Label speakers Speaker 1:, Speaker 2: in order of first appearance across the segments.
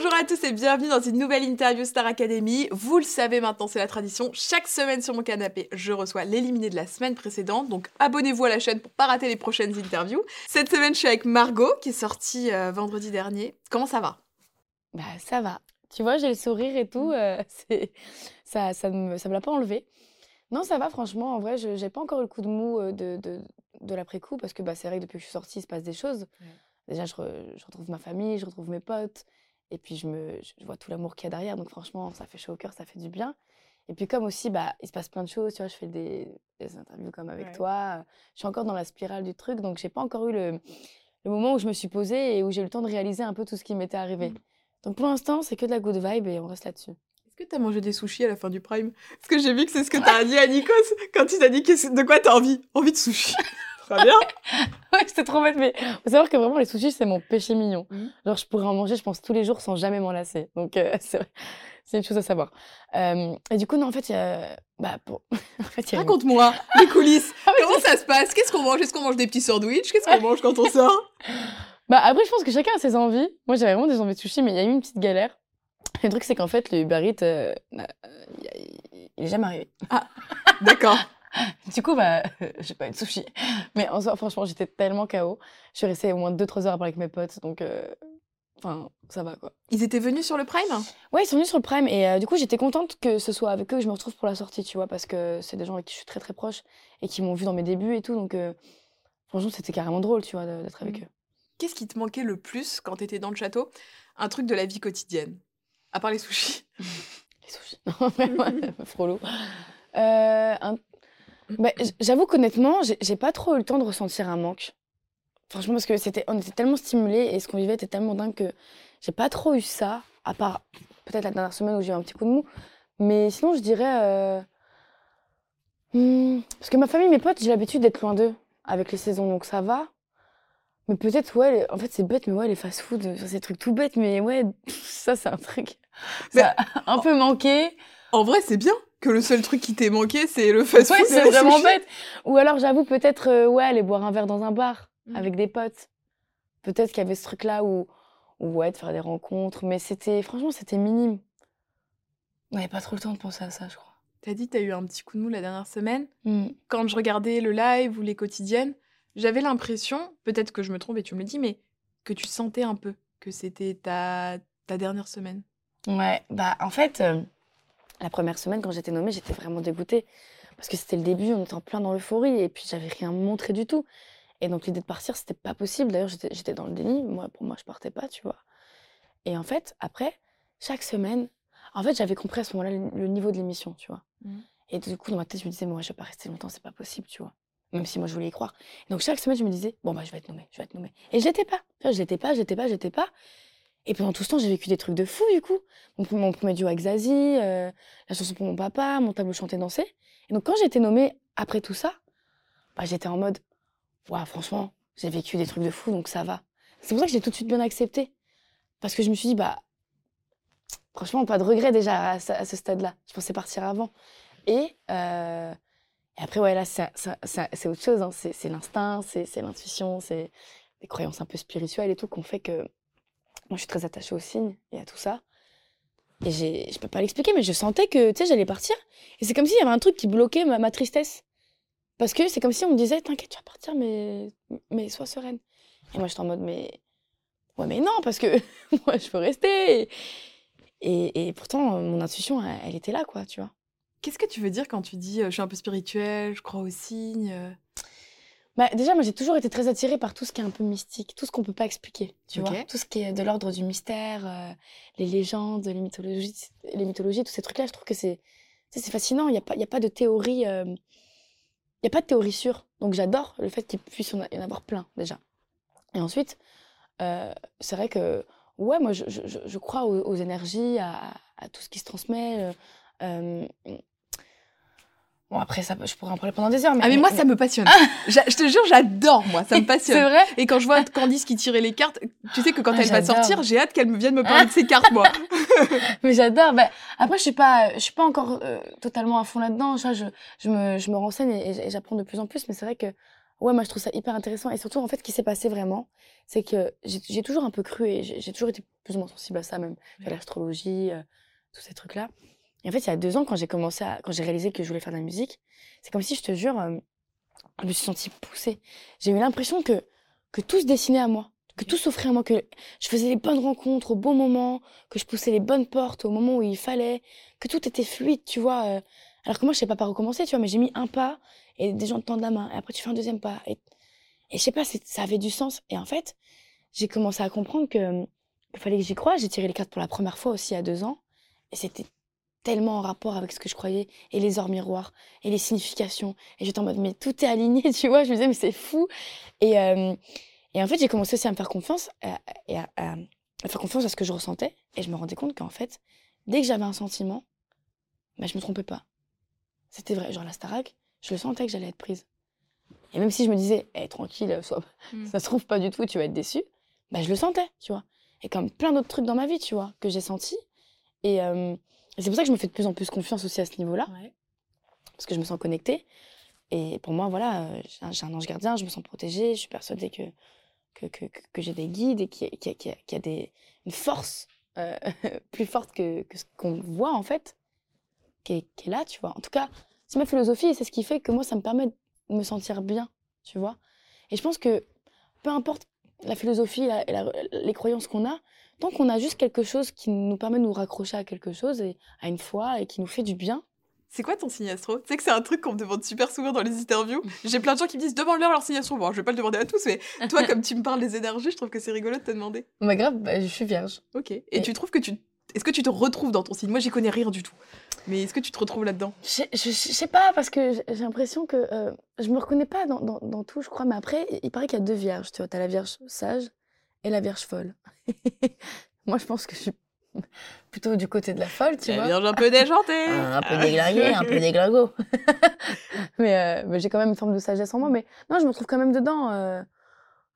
Speaker 1: Bonjour à tous et bienvenue dans une nouvelle interview Star Academy. Vous le savez maintenant, c'est la tradition. Chaque semaine sur mon canapé, je reçois l'éliminé de la semaine précédente. Donc abonnez-vous à la chaîne pour pas rater les prochaines interviews. Cette semaine, je suis avec Margot qui est sortie euh, vendredi dernier. Comment ça va?
Speaker 2: Bah ça va. Tu vois, j'ai le sourire et tout. euh, c'est ça, ça me, ça me l'a pas enlevé. Non, ça va. Franchement, en vrai, je j'ai pas encore eu le coup de mou euh, de de, de l'après coup parce que bah c'est vrai que depuis que je suis sortie, il se passe des choses.
Speaker 1: Ouais.
Speaker 2: Déjà, je, re- je retrouve ma famille, je retrouve mes potes. Et puis, je, me, je vois tout l'amour qu'il y a derrière. Donc, franchement, ça fait chaud au cœur, ça fait du bien. Et puis, comme aussi, bah, il se passe plein de choses. Tu vois, je fais des, des interviews comme avec
Speaker 1: Ouais.
Speaker 2: toi. Je suis encore dans la spirale du truc. Donc, j'ai pas encore eu le, le moment où je me suis posée et où j'ai eu le temps de réaliser un peu tout ce qui m'était arrivé.
Speaker 1: Mhm.
Speaker 2: Donc, pour l'instant, c'est que de la good vibe et on reste là-dessus.
Speaker 1: Est-ce que t'as mangé des sushis à la fin du prime? Parce que j'ai vu que c'est ce que t'as dit à Nikos quand il t'a dit de quoi t'as envie? Envie de sushi. Très bien.
Speaker 2: Ouais, c'était trop bête, mais faut savoir que vraiment, les sushis, c'est mon péché mignon.
Speaker 1: Mhm.
Speaker 2: Genre, je pourrais en manger, je pense, tous les jours sans jamais m'en lasser. Donc, euh, c'est c'est une chose à savoir. Euh, et du coup, non, en fait, il y a... Bah, pour... en fait.
Speaker 1: Raconte-moi les coulisses.
Speaker 2: Ah
Speaker 1: Comment ça se passe? Qu'est-ce qu'on mange? Est-ce qu'on mange des petits sandwichs? Qu'est-ce qu'on mange quand on sort?
Speaker 2: Bah, après, je pense que chacun a ses envies. Moi, j'avais vraiment des envies de sushi, mais il y a eu une petite galère. Le truc, c'est qu'en fait, le Uber Eats, euh, euh, il est jamais arrivé.
Speaker 1: D'accord.
Speaker 2: Du coup, bah, j'ai pas eu de sushi. Mais en soi, franchement, j'étais tellement KO. Je suis restée au moins 2-3 heures à parler avec mes potes, donc... euh, Enfin, ça va, quoi.
Speaker 1: Ils étaient venus sur le prime?
Speaker 2: Ouais, ils sont venus sur le Prime et euh, du coup, j'étais contente que ce soit avec eux que je me retrouve pour la sortie, tu vois, parce que c'est des gens avec qui je suis très très proche et qui m'ont vu dans mes débuts et tout, donc euh, franchement, c'était carrément drôle, tu vois, d'être avec
Speaker 1: Mhm.
Speaker 2: eux.
Speaker 1: Qu'est-ce qui te manquait le plus quand t'étais dans le château? Un truc de la vie quotidienne. À part les sushis.
Speaker 2: Les sushis. Non, vraiment, frollo. Euh, un- bah, J'avoue qu'honnêtement, j'ai pas trop eu le temps de ressentir un manque. Franchement, parce que c'était, on était tellement stimulés et ce qu'on vivait était tellement dingue que j'ai pas trop eu ça, à part peut-être la dernière semaine où j'ai eu un petit coup de mou. Mais sinon, je dirais. euh, hmm, parce que ma famille, mes potes, j'ai l'habitude d'être loin d'eux avec les saisons, donc ça va. Mais peut-être, ouais, les- en fait, c'est bête, mais ouais, les fast-food, ça, c'est des trucs tout bêtes, mais ouais, ça, c'est un truc. Ça a un peu manqué.
Speaker 1: En vrai, c'est bien que le seul truc qui t'ait manqué, c'est le fast food.
Speaker 2: Ouais, c'est vraiment bête. Ou alors, j'avoue, peut-être, euh, ouais, aller boire un verre dans un bar
Speaker 1: Mhm.
Speaker 2: avec des potes. Peut-être qu'il y avait ce truc-là où, où, ouais, de faire des rencontres. Mais c'était, franchement, c'était minime. On n'avait pas trop le temps de penser à ça, je crois.
Speaker 1: T'as dit t'as eu un petit coup de mou la dernière semaine.
Speaker 2: Mm.
Speaker 1: Quand je regardais le live ou les quotidiennes, j'avais l'impression, peut-être que je me trompe et tu me le dis, mais que tu sentais un peu que c'était ta, ta dernière semaine.
Speaker 2: Ouais, bah, en fait, euh, la première semaine, quand j'étais nommée, j'étais vraiment dégoûtée. Parce que c'était le début, on était en plein dans l'euphorie, et puis j'avais rien montré du tout. Et donc, l'idée de partir, c'était pas possible. D'ailleurs, j'étais dans le déni. Moi, pour moi, je partais pas, tu vois. Et en fait, après, chaque semaine, en fait, j'avais compris à ce moment-là le, le niveau de l'émission, tu vois.
Speaker 1: Mhm.
Speaker 2: Et du coup, dans ma tête, je me disais, moi, je vais pas rester longtemps, c'est pas possible, tu vois. Même si moi, je voulais y croire. Donc, chaque semaine, je me disais, bon, bah, je vais être nommée, je vais être nommée. Et j'étais pas. J'étais pas, j'étais pas, j'étais pas. Et pendant tout ce temps, j'ai vécu des trucs de fou, du coup. Mon, premier duo avec Zazie, euh, la chanson pour mon papa, mon tableau chanté dansé. Et donc, quand j'ai été nommée après tout ça, bah, j'étais en mode, waouh, franchement, j'ai vécu des trucs de fou, donc ça va. C'est pour ça que j'ai tout de suite bien accepté. Parce que je me suis dit, bah, franchement, pas de regret déjà à, ce- stade-là. Je pensais partir avant. Et, euh, après, ouais, là, c'est autre chose. hein. C'est l'instinct, c'est l'intuition, c'est des croyances un peu spirituelles et tout qu'on fait que. Moi, je suis très attachée aux signes et à tout ça. Et je peux pas l'expliquer, mais je sentais que, tu sais, j'allais partir. Et c'est comme s'il y avait un truc qui bloquait ma, tristesse. Parce que c'est comme si on me disait, t'inquiète, tu vas partir, mais, mais sois sereine. Et moi, j'étais en mode, mais. Ouais, mais non, parce que moi, je veux rester. Et, pourtant, mon intuition, elle, elle était là, quoi, tu vois.
Speaker 1: Qu'est-ce que tu veux dire quand tu dis euh, je suis un peu spirituelle, je crois aux signes euh?
Speaker 2: Bah, déjà, moi, j'ai toujours été très attirée par tout ce qui est un peu mystique, tout ce qu'on peut pas expliquer, tu vois. Tout ce qui est de l'ordre du mystère, euh, les légendes, les mythologies, les mythologies, tous ces trucs-là, je trouve que c'est c'est fascinant. Il n'y a, pas- il y a pas de théorie, euh, il y a pas de théorie sûre. Donc, j'adore le fait qu'il puisse y en avoir plein, déjà. Et ensuite, euh, c'est vrai que, ouais, moi, je, je, je- crois aux, aux énergies, à, à tout ce qui se transmet. euh, Bon, après, ça, je pourrais en parler pendant des heures. Mais,
Speaker 1: Ah mais moi ça me passionne. J'a- je te jure, j'adore moi, ça me
Speaker 2: C'est
Speaker 1: passionne.
Speaker 2: vrai
Speaker 1: Et quand je vois Candice qui tirait les cartes, tu sais que quand
Speaker 2: Ah,
Speaker 1: elle va sortir, j'ai hâte qu'elle me vienne me parler de ses cartes moi.
Speaker 2: Mais j'adore. Bah, après, je suis pas, je suis pas encore euh, totalement à fond là-dedans. Je, je, me, je me renseigne et, et j'apprends de plus en plus. Mais c'est vrai que, ouais, moi, je trouve ça hyper intéressant. Et surtout, en fait, ce qui s'est passé vraiment, c'est que j'ai toujours un peu cru et j'ai j'ai toujours été plus ou moins sensible à ça, même à l'astrologie, euh, tous ces trucs-là. En fait, il y a deux ans, quand j'ai commencé à, quand j'ai réalisé que je voulais faire de la musique, c'est comme si, je te jure, euh, je me suis sentie poussée. J'ai eu l'impression que, que tout se dessinait à moi, que tout s'offrait à moi, que je faisais les bonnes rencontres au bon moment, que je poussais les bonnes portes au moment où il fallait, que tout était fluide, tu vois. euh. Alors que moi, je sais pas par où commencer, tu vois, mais j'ai mis un pas et des gens te tendent la main, et après tu fais un deuxième pas. Et, et je sais pas, ça avait du sens. Et en fait, j'ai commencé à comprendre que qu'il fallait que j'y croie. J'ai tiré les cartes pour la première fois aussi a deux ans. Et c'était tellement en rapport avec ce que je croyais, et les ors miroirs, et les significations. Et j'étais en mode, mais tout est aligné, tu vois. Je me disais, mais c'est fou. Et, euh, et en fait, j'ai commencé aussi à me faire confiance, à- et à, à- à faire confiance à ce que je ressentais. Et je me rendais compte qu'en fait, dès que j'avais un sentiment, bah, je me trompais pas. C'était vrai. Genre la Starac, je le sentais que j'allais être prise. Et même si je me disais, eh, tranquille, sois...
Speaker 1: Mm.
Speaker 2: ça se trouve pas du tout, tu vas être déçue, bah, je le sentais, tu vois. Et comme plein d'autres trucs dans ma vie, tu vois, que j'ai senti. Et, euh, et c'est pour ça que je me fais de plus en plus confiance aussi à ce niveau-là, parce que je me sens connectée. Et pour moi, voilà, euh, j'ai un, ange gardien, je me sens protégée, je suis persuadée que, que, que, j'ai des guides et y y qu'il y a des, une force euh, plus forte que, que ce qu'on voit, en fait, qui est, qui est là, tu vois. En tout cas, c'est ma philosophie et c'est ce qui fait que moi, ça me permet de me sentir bien, tu vois. Et je pense que peu importe la philosophie et la- les croyances qu'on a, tant qu'on a juste quelque chose qui nous permet de nous raccrocher à quelque chose et à une foi et qui nous fait du bien,
Speaker 1: C'est quoi ton signe astro? Tu sais que c'est un truc qu'on me demande super souvent dans les interviews. J'ai plein de gens qui me disent demande-leur leur signe astro. Bon, je vais pas le demander à tous, mais toi, comme tu me parles des énergies, je trouve que c'est rigolo de te demander.
Speaker 2: bah grave, bah, je suis vierge.
Speaker 1: Ok. Et,
Speaker 2: Et-
Speaker 1: tu trouves que tu. Est-ce que tu te retrouves dans ton signe? Moi, j'y connais rien du tout. Mais est-ce que tu te retrouves là-dedans?
Speaker 2: Je, je, je sais pas, parce que j'ai l'impression que euh, je me reconnais pas dans, dans, dans tout, je crois, mais après, il paraît qu'il y a deux vierges, tu vois. T'as la vierge sage et la vierge folle. Moi, je pense que je suis plutôt du côté de la folle, tu
Speaker 1: La
Speaker 2: vois.
Speaker 1: Vierge un peu déjantée.
Speaker 2: un peu déglingué, un peu déglingo. mais euh, mais j'ai quand même une forme de sagesse en moi. Mais non, je me trouve quand même dedans. euh,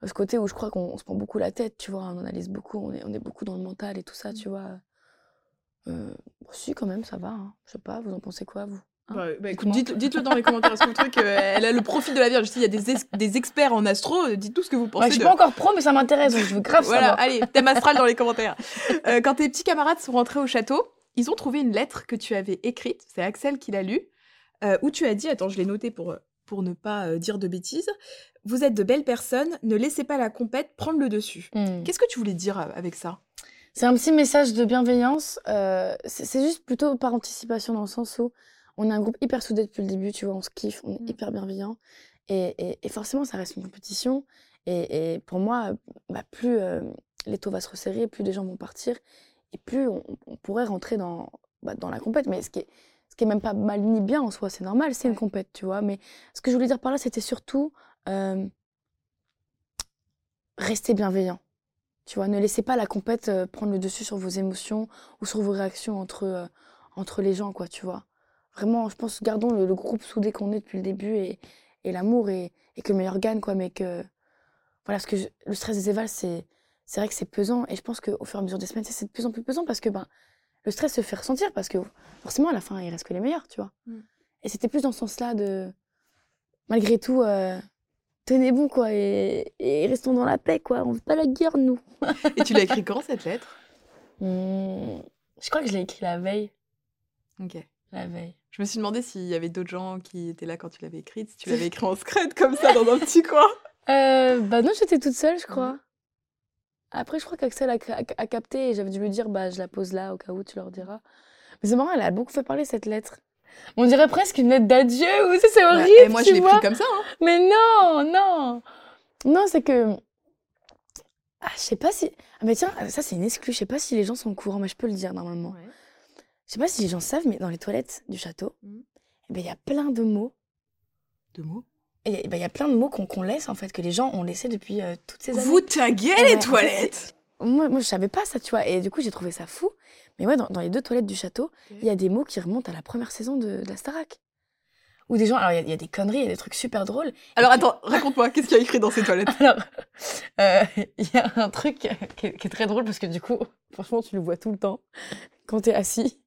Speaker 2: ce côté où je crois qu'on on se prend beaucoup la tête, tu vois. On analyse beaucoup, on est, on est beaucoup dans le mental et tout ça, tu vois. Euh, si, quand même, ça va. hein. Je sais pas, vous en pensez quoi, vous Hein?
Speaker 1: Bah, bah, écoute, dites- dites-le dans les commentaires. Est-ce que vous trouvez qu'elle a le profil de la Vierge Il y a des, ex- des experts en astro. euh, Dites tout ce que vous
Speaker 2: Ouais,
Speaker 1: pensez
Speaker 2: Je suis
Speaker 1: de.
Speaker 2: pas encore pro, mais ça m'intéresse, donc je veux grave
Speaker 1: Voilà,
Speaker 2: savoir.
Speaker 1: allez, thème astral dans les commentaires. Euh, quand tes petits camarades sont rentrés au château, ils ont trouvé une lettre que tu avais écrite, c'est Axel qui l'a lue, euh, où tu as dit, attends, je l'ai noté pour, pour ne pas euh, dire de bêtises, vous êtes de belles personnes, ne laissez pas la compète prendre le dessus.
Speaker 2: Hmm.
Speaker 1: Qu'est-ce que tu voulais dire euh, avec ça?
Speaker 2: C'est un petit message de bienveillance. euh, c'est juste plutôt par anticipation dans le sens où on est un groupe hyper soudé depuis le début, tu vois, on se kiffe, on est
Speaker 1: Mm.
Speaker 2: hyper bienveillant. Et, et- et forcément, ça reste une compétition. Et, et pour moi, bah, plus euh, l'étau va se resserrer, plus des gens vont partir, et plus on, on pourrait rentrer dans, bah, dans la compète. Mais ce qui, est, ce qui est même pas mal ni bien en soi, c'est normal, c'est une compète, tu vois. Mais ce que je voulais dire par là, c'était surtout euh, rester bienveillant. Tu vois, ne laissez pas la compète euh, prendre le dessus sur vos émotions ou sur vos réactions entre, euh, entre les gens, quoi, tu vois. Vraiment, je pense, gardons le, le groupe soudé qu'on est depuis le début et, et l'amour et, et que le meilleur gagne, quoi, mais que... Voilà, parce que je- le stress des évals, c'est c'est vrai que c'est pesant et je pense qu'au fur et à mesure des semaines, c'est de plus en plus pesant parce que ben, le stress se fait ressentir parce que forcément, à la fin, il reste que les meilleurs, tu vois.
Speaker 1: Mm.
Speaker 2: Et c'était plus dans ce sens-là de... Malgré tout, euh, tenez bon, quoi, et, et restons dans la paix, quoi. On veut pas la guerre, nous.
Speaker 1: Et tu l'as écrit quand cette lettre?
Speaker 2: Hmm, je crois que je l'ai écrit la veille.
Speaker 1: Ok.
Speaker 2: La veille.
Speaker 1: Je me suis demandé s'il y avait d'autres gens qui étaient là quand tu l'avais écrite, si tu l'avais écrit en secret comme ça dans un petit coin.
Speaker 2: Euh, bah non, j'étais toute seule, je crois.
Speaker 1: Mhm.
Speaker 2: Après, je crois qu'Axel a, a- a capté et j'avais dû lui dire, bah je la pose là au cas où tu leur diras. Mais c'est marrant, elle a beaucoup fait parler cette lettre. On dirait presque une lettre d'adieu, ou ça, c'est horrible,
Speaker 1: Ouais, et moi,
Speaker 2: tu
Speaker 1: je l'ai pris comme ça. hein.
Speaker 2: Mais non, non. Non, c'est que. Ah, je sais pas si. Ah, mais tiens, ça, c'est une exclue. Je sais pas si les gens sont au courant, mais je peux le dire normalement. Je sais pas si les gens savent, mais dans les toilettes du château,
Speaker 1: Mhm.
Speaker 2: eh ben, il y a plein de mots
Speaker 1: Deux mots?
Speaker 2: il y, a- bah, il y a plein de mots qu'on laisse, en fait, que les gens ont laissé depuis euh, toutes ces années.
Speaker 1: Vous taguez
Speaker 2: Ouais,
Speaker 1: les toilettes?
Speaker 2: Moi, moi, je savais pas ça, tu vois. Et du coup, j'ai trouvé ça fou. Mais ouais, dans, dans les deux toilettes du château, il y a des mots qui remontent à la première saison de, de la Starac. Ou des gens, alors il y a- il y, a des conneries, il y a des trucs super drôles.
Speaker 1: Alors attends, raconte-moi, qu'est-ce qu'il y a écrit dans ces toilettes?
Speaker 2: Alors, euh, il y a un truc qui est, qui est très drôle parce que du coup, franchement, tu le vois tout le temps quand t'es assis.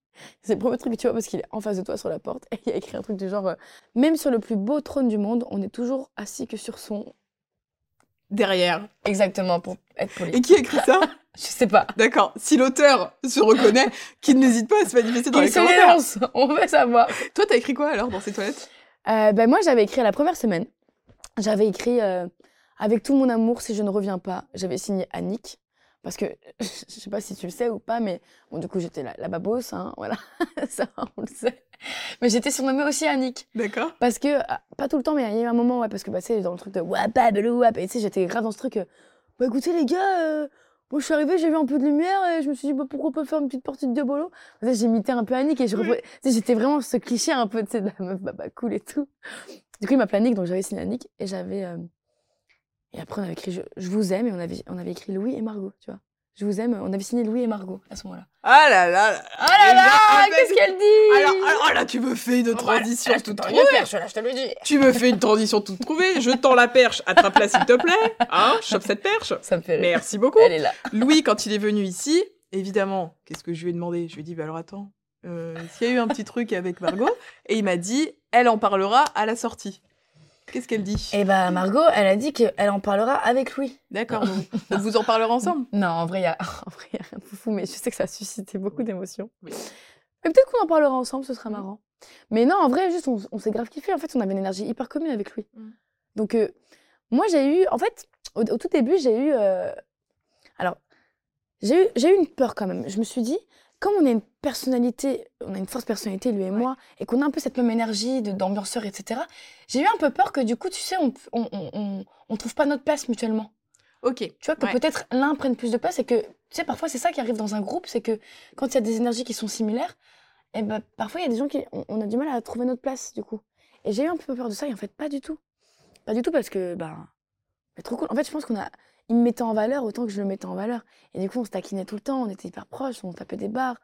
Speaker 2: C'est le premier truc que tu vois parce qu'il est en face de toi sur la porte et il y a écrit un truc du genre euh, Même sur le plus beau trône du monde, on est toujours assis que sur son.
Speaker 1: Derrière.
Speaker 2: Exactement, pour être poli.
Speaker 1: Et qui a écrit ça
Speaker 2: Je sais pas.
Speaker 1: D'accord. Si l'auteur se reconnaît, qu'il n'hésite pas à se manifester dans
Speaker 2: Il
Speaker 1: les
Speaker 2: se
Speaker 1: commentaires.
Speaker 2: on veut savoir.
Speaker 1: Toi, t'as écrit quoi alors dans ces toilettes?
Speaker 2: Euh, ben moi, j'avais écrit à la première semaine. J'avais écrit euh, Avec tout mon amour, si je ne reviens pas. J'avais signé Annick. Parce que, je sais pas si tu le sais ou pas, mais bon, du coup, j'étais la, la babose, hein, voilà. Ça, on le sait. Mais j'étais surnommée aussi Annick.
Speaker 1: D'accord.
Speaker 2: Parce que, ah, pas tout le temps, mais il y a eu un moment, ouais, parce que, bah, tu sais, dans le truc de wap, babelou, wap, et tu sais, j'étais grave dans ce truc, euh, bah, écoutez, les gars, euh, moi, je suis arrivée, j'ai vu un peu de lumière, et je me suis dit, bah, pourquoi pas faire une petite partie de diabolo? J'imitais un peu Annick, et je
Speaker 1: Oui.
Speaker 2: j'étais vraiment ce cliché un peu, tu sais, de la meuf, bah, bah, cool et tout. Du coup, il m'appelait Annick, donc j'avais signé Annick, et j'avais, euh, et après, on avait écrit je, je vous aime, et on avait, on avait écrit Louis et Margot, tu vois. Je vous aime, on avait signé Louis et Margot à ce moment-là.
Speaker 1: Ah là là là
Speaker 2: Oh là là,
Speaker 1: Ah,
Speaker 2: qu'est-ce qu'elle dit
Speaker 1: alors, alors là, tu me fais une transition
Speaker 2: Voilà,
Speaker 1: toute
Speaker 2: je te
Speaker 1: trouvée.
Speaker 2: perche, là, je te le dis.
Speaker 1: Tu me fais une transition toute trouvée. Je tends la perche. Attrape-la s'il te plaît. Hein Chope cette perche.
Speaker 2: Ça me fait rire.
Speaker 1: Merci beaucoup.
Speaker 2: Elle est là.
Speaker 1: Louis, quand il est venu ici, évidemment, qu'est-ce que je lui ai demandé? Je lui ai dit, bah alors attends, euh, s'il y a eu un petit truc avec Margot, et il m'a dit, elle en parlera à la sortie. Qu'est-ce qu'elle dit?
Speaker 2: Et bah Margot, elle a dit qu'elle en parlera avec Louis.
Speaker 1: D'accord, donc vous en parlerez ensemble?
Speaker 2: Non, en vrai, il y a, en vrai, y a rien de foufou, mais je sais que ça a suscité beaucoup d'émotions.
Speaker 1: Oui.
Speaker 2: Mais peut-être qu'on en parlera ensemble, ce sera marrant. Mais non, en vrai, juste, on, on s'est grave kiffé. En fait, on avait une énergie hyper commune avec lui.
Speaker 1: Mm.
Speaker 2: Donc, euh, moi, j'ai eu, en fait, au, au tout début, j'ai eu, euh, alors, j'ai eu, j'ai eu une peur quand même. Je me suis dit, comme on a une personnalité, on a une forte personnalité, lui et moi, et qu'on a un peu cette même énergie d'ambianceur, etc., j'ai eu un peu peur que du coup, tu sais, on, on, on, on- on trouve pas notre place mutuellement.
Speaker 1: Ok.
Speaker 2: Tu vois, que
Speaker 1: Ouais.
Speaker 2: peut-être l'un prenne plus de place et que, tu sais, parfois c'est ça qui arrive dans un groupe, c'est que quand il y a des énergies qui sont similaires, et ben, parfois il y a des gens qui, on, on a du mal à trouver notre place, du coup. Et j'ai eu un peu peur de ça, et en fait, pas du tout. Pas du tout parce que, ben, c'est trop cool. En fait, je pense qu'on a, il me mettait en valeur autant que je le mettais en valeur. Et du coup, on se taquinait tout le temps, on était hyper proches, on tapait des barres.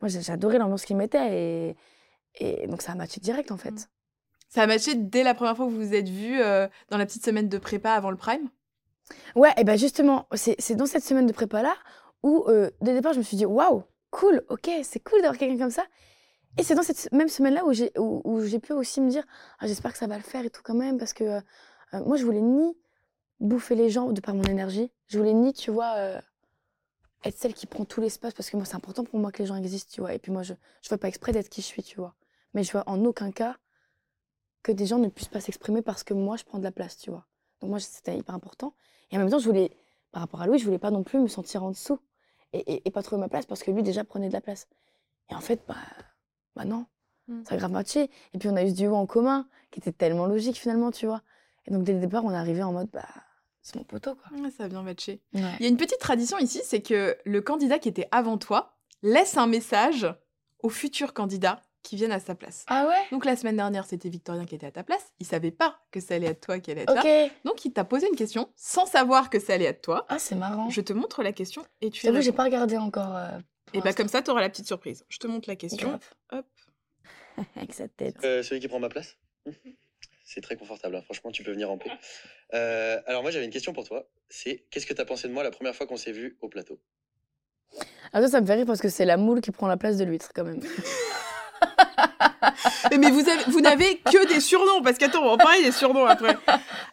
Speaker 2: Moi, j'ai- j'adorais l'ambiance qu'il mettait et, et donc ça a matché direct, en fait.
Speaker 1: Mm. Ça a matché dès la première fois que vous vous êtes vus euh, dans la petite semaine de prépa avant le prime?
Speaker 2: Ouais, et ben justement, c'est dans cette semaine de prépa-là où, euh, dès le départ, je me suis dit, waouh, cool, ok, c'est cool d'avoir quelqu'un comme ça. Et c'est dans cette même semaine-là où j'ai où, où j'ai pu aussi me dire, ah, j'espère que ça va le faire et tout quand même, parce que euh, euh, moi, je voulais ni bouffer les gens de par mon énergie, je voulais ni, tu vois, euh, être celle qui prend tout l'espace, parce que moi, c'est important pour moi que les gens existent, tu vois. Et puis moi, je je fais pas exprès d'être qui je suis, tu vois. Mais je veux en aucun cas que des gens ne puissent pas s'exprimer parce que moi, je prends de la place, tu vois. Donc moi, c'était hyper important. Et en même temps, je voulais, par rapport à Louis, je voulais pas non plus me sentir en dessous et, et, et pas trouver ma place parce que lui déjà prenait de la place. Et en fait, bah, bah non,
Speaker 1: Mm.
Speaker 2: ça a grave matché. Et puis on a eu ce duo en commun qui était tellement logique finalement, tu vois. Et donc dès le départ, on est arrivé en mode, bah, c'est mon poteau, quoi.
Speaker 1: Ouais, Ça a bien matché.
Speaker 2: Ouais.
Speaker 1: Il y a une petite tradition ici, c'est que le candidat qui était avant toi laisse un message aux futurs candidats qui viennent à sa place.
Speaker 2: Ah ouais?
Speaker 1: Donc la semaine dernière, c'était Victorien qui était à ta place. Il savait pas que ça allait être toi qui allait être là.
Speaker 2: Ok.
Speaker 1: Donc il t'a posé une question sans savoir que ça allait être toi.
Speaker 2: Ah, c'est marrant.
Speaker 1: Je te montre la question et tu y
Speaker 2: J'avoue, j'ai pas regardé encore. euh, pour
Speaker 1: Et bah comme ça, tu auras la petite surprise. Je te montre la question.
Speaker 2: Grave.
Speaker 1: Hop.
Speaker 2: Avec sa tête.
Speaker 3: Euh, celui qui prend ma place? C'est très confortable, hein. franchement, tu peux venir en paix. Euh, alors, moi, j'avais une question pour toi. C'est qu'est-ce que tu as pensé de moi la première fois qu'on s'est vu au plateau?
Speaker 2: Ah, ça, ça me fait rire parce que c'est la moule qui prend la place de l'huître quand même.
Speaker 1: Mais, mais vous, avez- vous n'avez que des surnoms, parce qu'attends, on va en parler des surnoms après.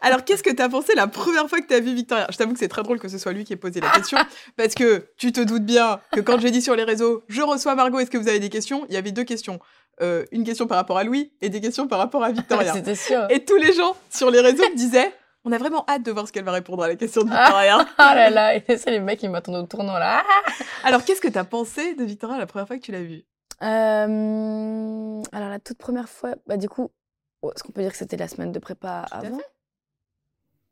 Speaker 1: Alors, qu'est-ce que t'as pensé la première fois que t'as vu Victorien Je t'avoue que c'est très drôle que ce soit lui qui ait posé la question, parce que tu te doutes bien que quand j'ai dit sur les réseaux, je reçois Margot, est-ce que vous avez des questions? Il y avait deux questions. Euh, une question par rapport à Louis et des questions par rapport à Victorien.
Speaker 2: C'était sûr.
Speaker 1: et tous les gens sur les réseaux me disaient, on a vraiment hâte de voir ce qu'elle va répondre à la question de.
Speaker 2: Ah là là, et c'est les mecs qui m'attendent au tournant là.
Speaker 1: Alors, qu'est-ce que t'as pensé de Victorien la première fois que tu l'as vu
Speaker 2: Euh, alors la toute première fois, bah du coup, oh, est-ce qu'on peut dire que c'était la semaine de prépa avant?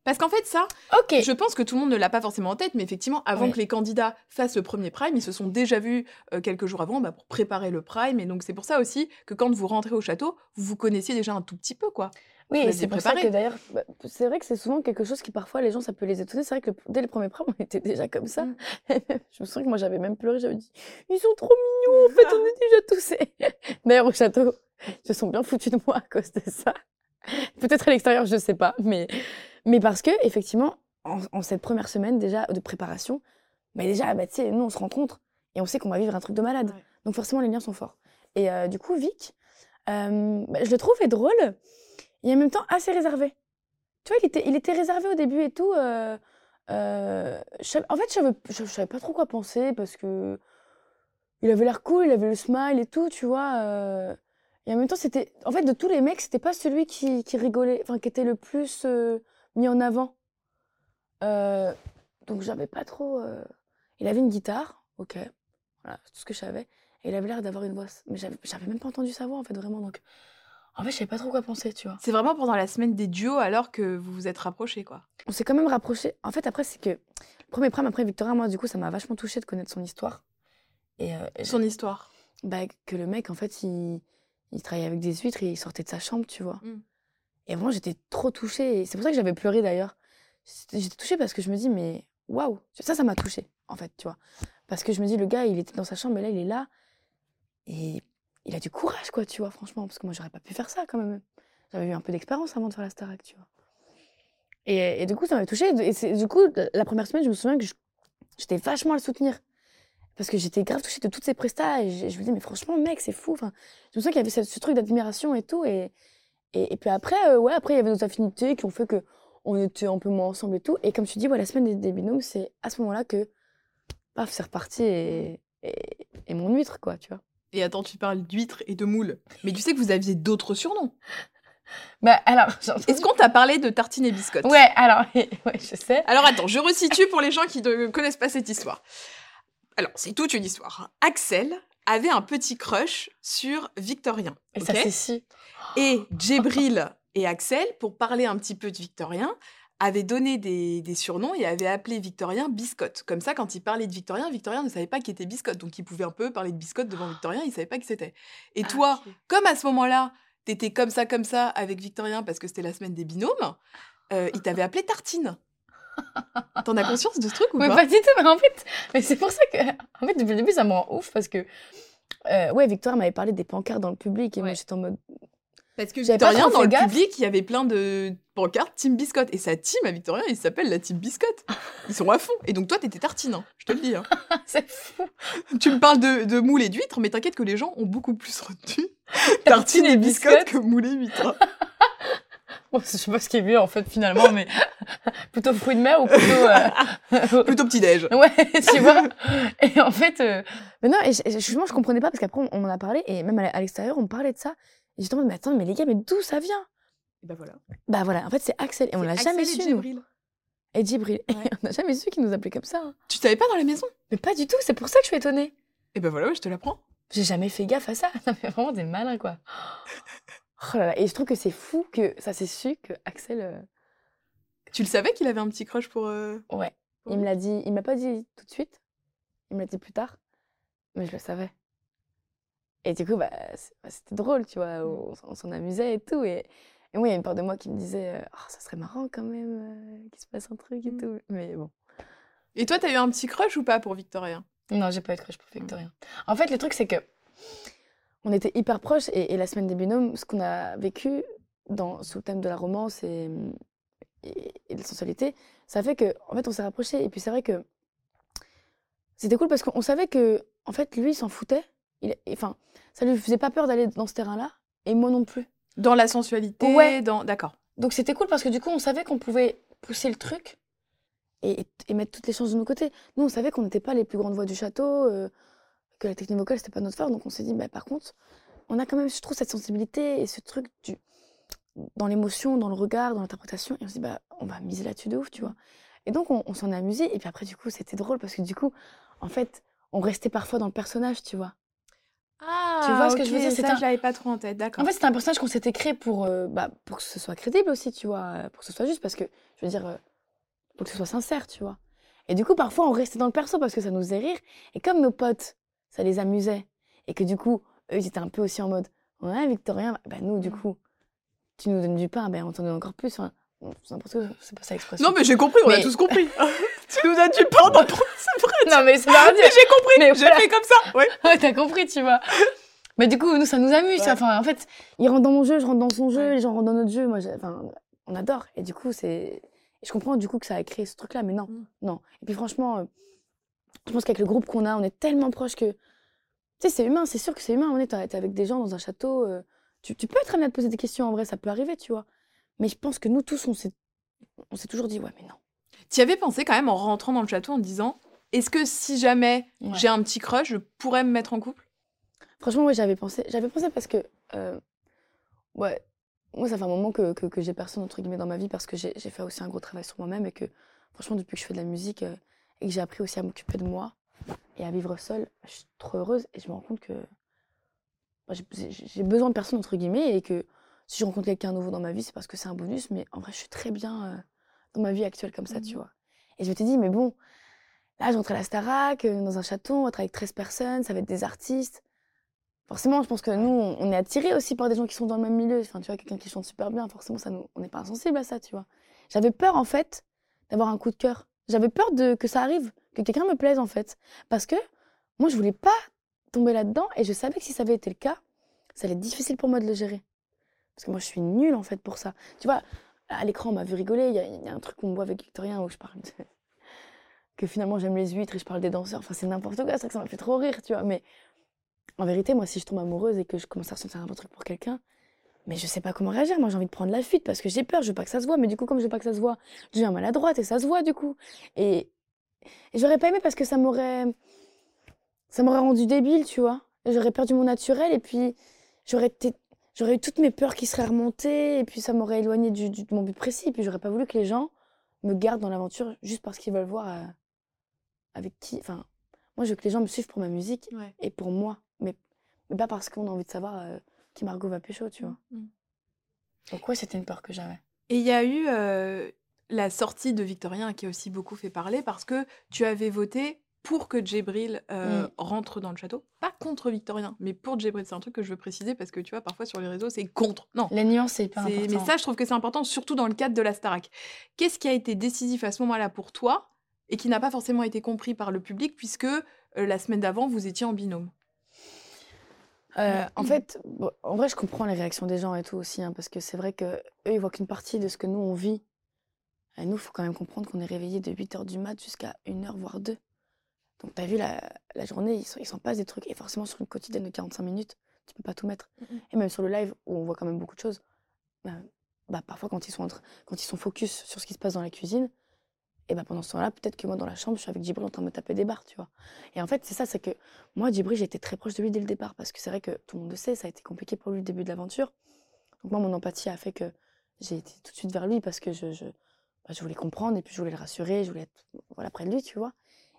Speaker 1: Parce qu'en fait, ça. Je pense que tout le monde ne l'a pas forcément en tête, mais effectivement, avant
Speaker 2: Ouais.
Speaker 1: que les candidats fassent le premier prime, ils se sont déjà vus euh, quelques jours avant bah, pour préparer le prime. Et donc, c'est pour ça aussi que quand vous rentrez au château, vous vous connaissiez déjà un tout petit peu, quoi.
Speaker 2: Oui, et c'est pour ça que d'ailleurs, bah, c'est vrai que c'est souvent quelque chose qui parfois les gens ça peut les étonner. C'est vrai que le- dès les premiers prom, on était déjà comme ça.
Speaker 1: Mm.
Speaker 2: je me souviens que moi j'avais même pleuré, j'avais dit ils sont trop mignons, en fait on est déjà toussés. D'ailleurs au château, ils se sont bien foutus de moi à cause de ça. Peut-être à l'extérieur, je sais pas, mais mais parce que effectivement en, en cette première semaine déjà de préparation, bah déjà bah, tu sais nous on se rencontre et on sait qu'on va vivre un truc de malade.
Speaker 1: Ouais.
Speaker 2: Donc forcément les liens sont forts. Et euh, du coup Vic, euh, bah, je le trouvais drôle et en même temps assez réservé. Tu vois, il était, il était réservé au début et tout. euh, je en fait, je savais, je, je savais pas trop quoi penser parce que il avait l'air cool, il avait le smile et tout, tu vois. et en même temps, c'était, en fait, de tous les mecs, c'était pas celui qui, qui rigolait, enfin, qui était le plus mis en avant. Euh, donc, j'avais pas trop. euh, Il avait une guitare, ok, voilà, c'est tout ce que je savais. Et il avait l'air d'avoir une voix, mais j'avais même pas entendu sa voix en fait, vraiment. Donc, en fait, je savais pas trop quoi penser, tu vois.
Speaker 1: C'est vraiment pendant la semaine des duos alors que vous vous êtes rapprochés, quoi.
Speaker 2: on s'est quand même rapproché. En fait, après, c'est que le premier prom, après Victorin, moi, du coup, ça m'a vachement touché de connaître son histoire. Et euh,
Speaker 1: Son histoire.
Speaker 2: bah, que le mec, en fait, il, il travaillait avec des huîtres et il sortait de sa chambre, tu vois.
Speaker 1: Mm.
Speaker 2: Et vraiment, j'étais trop touchée. Et c'est pour ça que j'avais pleuré d'ailleurs. J'étais touchée parce que je me dis, mais waouh, ça, ça m'a touchée, en fait, tu vois. Parce que je me dis, le gars, il était dans sa chambre, mais là, il est là. Et il a du courage, quoi, tu vois, franchement. Parce que moi, j'aurais pas pu faire ça quand même. J'avais eu un peu d'expérience avant de faire la Starac, tu vois. Et, et du coup, ça m'avait touchée. Et du coup, la première semaine, je me souviens que j'étais vachement à le soutenir. Parce que j'étais grave touchée de toutes ses prestats. Et je, me disais, mais franchement, mec, c'est fou. Enfin, je me souviens qu'il y avait ce, ce truc d'admiration et tout. Et, et, et puis après, euh, ouais, après, il y avait nos affinités qui ont fait que on était un peu moins ensemble et tout. Et comme tu dis, ouais, la semaine des, des binômes, c'est à ce moment-là que, paf, c'est reparti et, et, et mon huître, quoi, tu vois.
Speaker 1: Et attends, tu parles d'huîtres et de moules. Mais tu sais que vous aviez d'autres surnoms.
Speaker 2: Bah, alors,
Speaker 1: Est-ce qu'on t'a parlé de tartine et biscotte
Speaker 2: Ouais, alors, ouais, je sais.
Speaker 1: Alors attends, je resitue pour les gens qui ne connaissent pas cette histoire. Alors, c'est toute une histoire. Axel avait un petit crush sur Victorien.
Speaker 2: Et
Speaker 1: ok
Speaker 2: ça, c'est si.
Speaker 1: Et Djibril et Axel, pour parler un petit peu de Victorien, avaient donné des, des surnoms et avaient appelé Victorien Biscotte. Comme ça, quand il parlait de Victorien, Victorien ne savait pas qui était Biscotte. Donc, il pouvait un peu parler de Biscotte devant Victorien, il savait pas qui c'était. Et toi, comme à ce moment-là, t'étais comme ça, comme ça avec Victorien parce que c'était la semaine des binômes, euh, il t'avait appelé Tartine. T'en as conscience de ce truc ou
Speaker 2: Mais
Speaker 1: pas
Speaker 2: pas du tout, mais en fait, mais c'est pour ça que, en fait, depuis le début, ça me rend ouf parce que, euh, ouais, Victoire m'avait parlé des pancartes dans le public et moi j'étais en mode,
Speaker 1: Parce que Victorien, dans le
Speaker 2: gaffe.
Speaker 1: public, il y avait plein de pancartes Team Biscotte. Et sa team à Victorien, il s'appelle la Team Biscotte. Ils sont à fond. Et donc toi, t'étais tartine, hein, je te le dis. hein.
Speaker 2: c'est fou.
Speaker 1: tu me parles de, de moule et d'huîtres, mais t'inquiète que les gens ont beaucoup plus retenu tartine et biscotte que moule et huîtres.
Speaker 2: Bon, je sais pas ce qui est mieux en fait finalement, mais plutôt fruits de mer ou plutôt. euh,
Speaker 1: Plutôt petit-déj.
Speaker 2: Ouais, tu vois. Et en fait, euh, mais non, et justement, je comprenais pas parce qu'après on, en a parlé et même à, l'extérieur, on parlait de ça. Et j'étais en mode, mais attends, mais les gars, mais d'où ça vient?
Speaker 1: Et ben voilà.
Speaker 2: Bah voilà, en fait, c'est Axel et on l'a jamais
Speaker 1: et
Speaker 2: su. nous.
Speaker 1: Djibril.
Speaker 2: Et Djibril. Et
Speaker 1: Ouais.
Speaker 2: on n'a jamais su qu'ils nous appelaient comme ça. hein.
Speaker 1: Tu savais pas dans la maison?
Speaker 2: Mais pas du tout, c'est pour ça que je suis étonnée.
Speaker 1: Et ben voilà, ouais, je te l'apprends.
Speaker 2: J'ai jamais fait gaffe à ça. Fait vraiment des malins, quoi. Oh là là. Et je trouve que c'est fou que ça s'est su que Axel. euh,
Speaker 1: Tu le savais qu'il avait un petit crush pour. euh,
Speaker 2: Ouais. Il me l'a dit. Il m'a pas dit tout de suite. Il me l'a dit plus tard. Mais je le savais. Et du coup, bah, c'est- bah, c'était drôle, tu vois. On, on s'en amusait et tout. Et, et moi, il y a une part de moi qui me disait euh, Oh, ça serait marrant quand même euh, qu'il se passe un truc et
Speaker 1: Mm.
Speaker 2: tout. Mais bon.
Speaker 1: Et toi, t'as eu un petit crush ou pas pour Victorien
Speaker 2: Non, j'ai pas eu de crush pour Victorien. En fait, le truc, c'est que on était hyper proches et, et la semaine des binômes, ce qu'on a vécu dans, sous le thème de la romance et, et, et de la sensualité, ça fait que, en fait, on s'est rapprochés. Et puis, c'est vrai que c'était cool parce qu'on savait que, en fait, lui, il s'en foutait. Il, enfin, ça lui faisait pas peur d'aller dans ce terrain-là et moi non plus.
Speaker 1: Dans la sensualité
Speaker 2: Ouais.
Speaker 1: dans... D'accord.
Speaker 2: Donc, c'était cool parce que du coup, on savait qu'on pouvait pousser le truc et, et- et mettre toutes les chances de nos côtés. Nous, on savait qu'on n'était pas les plus grandes voix du château, euh, que la technique vocale, c'était pas notre fort. Donc, on s'est dit, bah, par contre, on a quand même, je trouve, cette sensibilité et ce truc du, dans l'émotion, dans le regard, dans l'interprétation. Et on s'est dit, bah, on va miser là-dessus de ouf, tu vois. Et donc, on, on s'en est amusé. Et puis après, du coup, c'était drôle parce que du coup, en fait, on restait parfois dans le personnage, tu vois.
Speaker 1: Ah,
Speaker 2: Tu vois ce que je veux dire, c'est un-
Speaker 1: je l'avais pas trop en tête, d'accord.
Speaker 2: En fait, c'était un personnage qu'on s'était créé pour, euh, bah, pour que ce soit crédible aussi, tu vois, euh, pour que ce soit juste, parce que, je veux dire, euh, pour que ce soit sincère, tu vois. Et du coup, parfois, on restait dans le perso parce que ça nous faisait rire. Et comme nos potes, ça les amusait, et que du coup, eux, ils étaient un peu aussi en mode, ouais, Victorien, bah nous, du
Speaker 1: Mm.
Speaker 2: coup, tu nous donnes du pain, ben on t'en donne encore plus. C'est n'importe quoi, c'est pas ça l'expression.
Speaker 1: Non, mais j'ai compris, on a
Speaker 2: Mais-
Speaker 1: tous compris. tu nous donnes du pain dans ton. C'est vrai.
Speaker 2: Non, mais c'est pas
Speaker 1: Mais j'ai compris,
Speaker 2: Mais
Speaker 1: j'ai fait comme ça. Ouais.
Speaker 2: Ouais, t'as compris, tu vois. Mais du coup, nous, ça nous amuse.
Speaker 3: Ouais.
Speaker 2: Enfin, en fait, il rentre dans mon jeu, je rentre dans son jeu, les gens rentrent dans notre jeu. Moi, enfin, on adore. Et du coup, c'est. Je comprends du coup que ça a créé ce truc-là, mais non,
Speaker 1: Mm.
Speaker 2: non. Et puis franchement, euh, je pense qu'avec le groupe qu'on a, on est tellement proche que. Tu sais, c'est humain, c'est sûr que c'est humain. On est avec des gens dans un château. euh, tu, tu peux être amené à te poser des questions, en vrai, ça peut arriver, tu vois. Mais je pense que nous tous, on s'est, toujours dit, ouais, mais non.
Speaker 1: Tu y avais pensé quand même en rentrant dans le château en te disant est-ce que si jamais
Speaker 2: Ouais.
Speaker 1: j'ai un petit crush, je pourrais me mettre en couple?
Speaker 2: Franchement, ouais, j'avais pensé. J'avais pensé parce que, euh, ouais, moi, ça fait un moment que, que, que j'ai personne, entre guillemets, dans ma vie parce que j'ai j'ai fait aussi un gros travail sur moi-même et que, franchement, depuis que je fais de la musique euh, et que j'ai appris aussi à m'occuper de moi et à vivre seule, je suis trop heureuse et je me rends compte que bah, j'ai- besoin de personne, entre guillemets, et que si je rencontre quelqu'un nouveau dans ma vie, c'est parce que c'est un bonus, mais en vrai, je suis très bien euh, dans ma vie actuelle comme ça, tu
Speaker 1: Mhm.
Speaker 2: vois. Et je m'étais dit, mais bon, là, je rentre à la Starac, euh, dans un château, on va travailler avec 13 personnes, ça va être des artistes. Forcément, je pense que nous, on on est attirés aussi par des gens qui sont dans le même milieu. Enfin, tu vois, quelqu'un qui chante super bien, forcément, ça nous, on n'est pas insensible à ça, tu vois. J'avais peur, en fait, d'avoir un coup de cœur. J'avais peur de, que ça arrive, que quelqu'un me plaise, en fait. Parce que moi, je voulais pas tomber là-dedans et je savais que si ça avait été le cas, ça allait être difficile pour moi de le gérer. Parce que moi, je suis nulle, en fait, pour ça. Tu vois, à l'écran, on m'a vu rigoler. Il y, a- un truc qu'on voit avec Victorien où je parle que finalement, j'aime les huîtres et je parle des danseurs. Enfin, c'est n'importe quoi, que ça m'a fait trop rire, tu vois. Mais en vérité, moi, si je tombe amoureuse et que je commence à ressentir un truc pour quelqu'un, mais je sais pas comment réagir. Moi, j'ai envie de prendre la fuite parce que j'ai peur, je veux pas que ça se voit. Mais du coup, comme je veux pas que ça se voit, je deviens maladroite et ça se voit, du coup. Et, et j'aurais pas aimé parce que ça m'aurait. Ça m'aurait rendu débile, tu vois. J'aurais perdu mon naturel et puis j'aurais été. J'aurais eu toutes mes peurs qui seraient remontées et puis ça m'aurait éloigné du, du- de mon but précis. Et puis j'aurais pas voulu que les gens me gardent dans l'aventure juste parce qu'ils veulent voir euh, avec qui. Enfin, moi, je veux que les gens me suivent pour ma musique
Speaker 1: Ouais.
Speaker 2: et pour moi, mais, mais pas parce qu'on a envie de savoir euh, qui Margot va pécho, tu vois.
Speaker 1: Mm.
Speaker 2: Donc ouais, c'était une peur que j'avais.
Speaker 1: Et il y a eu euh, la sortie de Victorien qui a aussi beaucoup fait parler parce que tu avais voté pour que Djibril euh,
Speaker 2: Mm.
Speaker 1: rentre dans le château. Pas contre Victorien, mais pour Djibril. C'est un truc que je veux préciser parce que tu vois, parfois sur les réseaux, c'est contre. Non.
Speaker 2: Les nuances, c'est
Speaker 1: C'est-
Speaker 2: important.
Speaker 1: Mais ça, je trouve que c'est important, surtout dans le cadre de la Starac. Qu'est-ce qui a été décisif à ce moment-là pour toi et qui n'a pas forcément été compris par le public puisque euh, la semaine d'avant, vous étiez en binôme?
Speaker 2: Euh, en fait, bon, en vrai, je comprends les réactions des gens et tout aussi, hein, parce que c'est vrai que eux, ils voient qu'une partie de ce que nous, on vit. Et nous, il faut quand même comprendre qu'on est réveillés de 8h du mat jusqu'à 1h, voire 2. Donc, t'as vu, la, la journée, ils s'en passent des trucs. Et forcément, sur une quotidienne de 45 minutes, tu peux pas tout mettre.
Speaker 1: Mhm.
Speaker 2: Et même sur le live, où on voit quand même beaucoup de choses, bah, bah, parfois, quand ils, sont entre- quand ils sont focus sur ce qui se passe dans la cuisine, et bah, pendant ce temps-là, peut-être que moi, dans la chambre, je suis avec Djibril en train de me taper des barres, tu vois. Et en fait, c'est ça, c'est que moi, Djibril, j'étais très proche de lui dès le départ parce que c'est vrai que tout le monde le sait, ça a été compliqué pour lui le début de l'aventure. Donc moi, mon empathie a fait que j'ai été tout de suite vers lui parce que je, je, bah, je voulais comprendre et puis je voulais le rassurer, je voulais être voilà, près de lui, tu vois.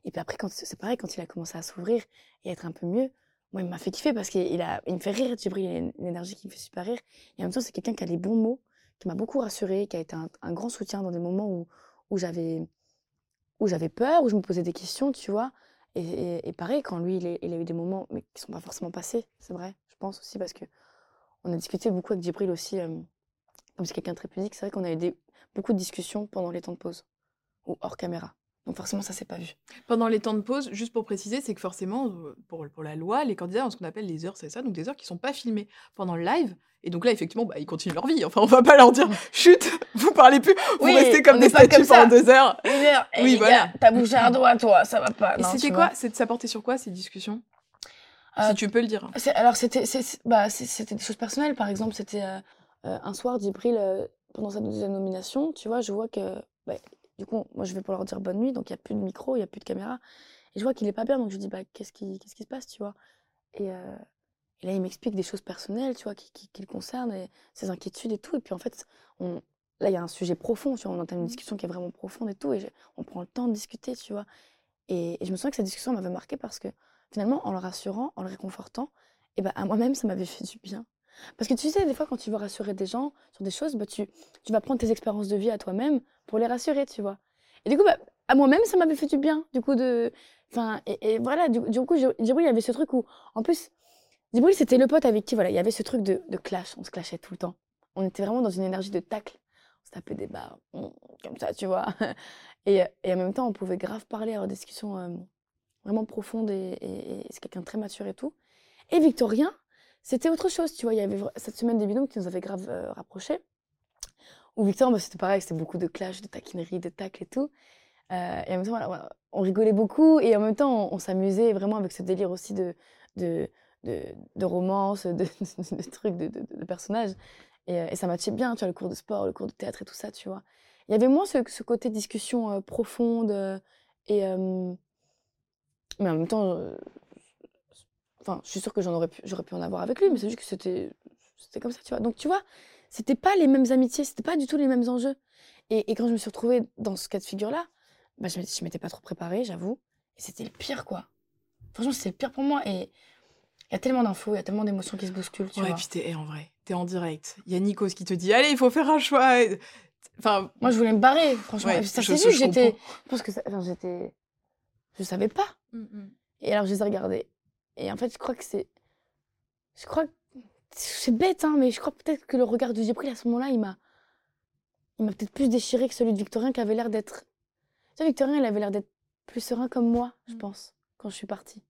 Speaker 2: Et puis après, c'est pareil, quand il a commencé à s'ouvrir et être un peu mieux, moi, il m'a fait kiffer parce qu'il il a, il me fait rire, Djibril, il a une, énergie qui me fait super rire. Et en même temps, c'est quelqu'un qui a les bons mots, qui m'a beaucoup rassurée, qui a été un, un grand soutien dans des moments où, où j'avais où j'avais peur, où je me posais des questions, tu vois. Et, pareil, quand lui, il, a eu des moments, mais qui sont pas forcément passés, c'est vrai, je pense aussi, parce que on a discuté beaucoup avec Djibril aussi, euh, comme c'est quelqu'un de très pudique, c'est vrai qu'on a eu beaucoup de discussions pendant les temps de pause, ou hors caméra. Donc forcément, ça s'est pas vu.
Speaker 1: Pendant les temps de pause, juste pour préciser, c'est que forcément, euh, pour, pour la loi, les candidats ont ce qu'on appelle les heures, c'est ça, donc des heures qui sont pas filmées pendant le live. Et donc là, effectivement, bah, ils continuent leur vie. Enfin, on va pas leur dire, chut, vous parlez plus, vous
Speaker 2: Oui,
Speaker 1: restez comme des statues pendant deux heures.
Speaker 2: Et
Speaker 1: Oui, voilà.
Speaker 2: T'as bougé un doigt, toi, ça va pas.
Speaker 1: Et c'était quoi Ça portait sur quoi ces discussions
Speaker 2: Euh,
Speaker 1: Si tu peux le dire.
Speaker 2: Alors, c'était bah, des choses personnelles. Par exemple, c'était euh, un soir, Djibril, euh, pendant sa deuxième nomination, tu vois, je vois que. bah, du coup, moi, je vais pour leur dire bonne nuit, donc il n'y a plus de micro, il n'y a plus de caméra. Et je vois qu'il est pas bien, donc je dis, bah, qu'est-ce qui, qu'est-ce qui se passe, tu vois? Et, euh, et là, il m'explique des choses personnelles, tu vois, qui, qui, qui le concernent, et ses inquiétudes et tout. Et puis, en fait, on, là, il y a un sujet profond, tu vois, on entame une
Speaker 1: Mhm.
Speaker 2: discussion qui est vraiment profonde et tout, et on prend le temps de discuter, tu vois? Et, et je me sens que cette discussion m'avait marqué parce que finalement, en le rassurant, en le réconfortant, et ben, à moi-même, ça m'avait fait du bien. Parce que tu sais, des fois, quand tu veux rassurer des gens sur des choses, bah, tu, tu vas prendre tes expériences de vie à toi-même pour les rassurer, tu vois. Et du coup, bah, à moi-même, ça m'avait fait du bien. Du coup, de. Enfin, et, voilà, du, du coup, Djibril, il y avait ce truc où, en plus, Djibril, c'était le pote avec qui, voilà, il y avait ce truc de, de clash, on se clashait tout le temps. on était vraiment dans une énergie de tacle. On se tapait des barres, mm, comme ça, tu vois. Et, et en même temps, on pouvait grave parler, avoir des discussions euh, vraiment profondes et, et- c'est quelqu'un très mature et tout. Et Victorien, c'était autre chose, tu vois. Il y avait cette semaine des binômes qui nous avait grave euh, rapprochés. Où Victor, bah, c'était pareil, c'était beaucoup de clash, de taquinerie, de tacle et tout. Euh, et en même temps, on rigolait beaucoup et en même temps, on, s'amusait vraiment avec ce délire aussi de, de, de, romance, de, trucs, de, personnages. Et, euh, et ça matchait bien, tu vois, le cours de sport, le cours de théâtre et tout ça, tu vois. Il y avait moins ce, côté discussion profonde et... mais en même temps, enfin, je suis sûre que j'en aurais pu, j'aurais pu en avoir avec lui, mais c'est juste que c'était, c'était comme ça, tu vois. Donc, tu vois, c'était pas les mêmes amitiés, c'était pas du tout les mêmes enjeux. Et, et quand je me suis retrouvée dans ce cas de figure-là, bah, je je m'étais pas trop préparée, j'avoue. Et c'était le pire, quoi. Franchement, c'était le pire pour moi. Et il y a tellement d'infos, il y a tellement d'émotions qui se bousculent, tu
Speaker 1: Ouais, et
Speaker 2: vois.
Speaker 1: puis t'es en vrai, t'es en direct. Il y a Nikos qui te dit Allez, il faut faire un choix. Enfin,
Speaker 2: Moi, je voulais me barrer, franchement.
Speaker 1: Ouais,
Speaker 2: ça
Speaker 1: je- je-
Speaker 2: j'étais... Je pense que ça- enfin, j'étais... Je savais pas. Et alors, je les ai regardés. Et en fait, je crois que c'est. Je crois que. C'est bête, hein, mais je crois peut-être que le regard j'ai pris à ce moment-là, il m'a. Il m'a peut-être plus déchiré que celui de Victorien qui avait l'air d'être. Tu sais, Victorien, il avait l'air d'être plus serein comme moi, je
Speaker 1: Mm.
Speaker 2: pense, quand je suis partie.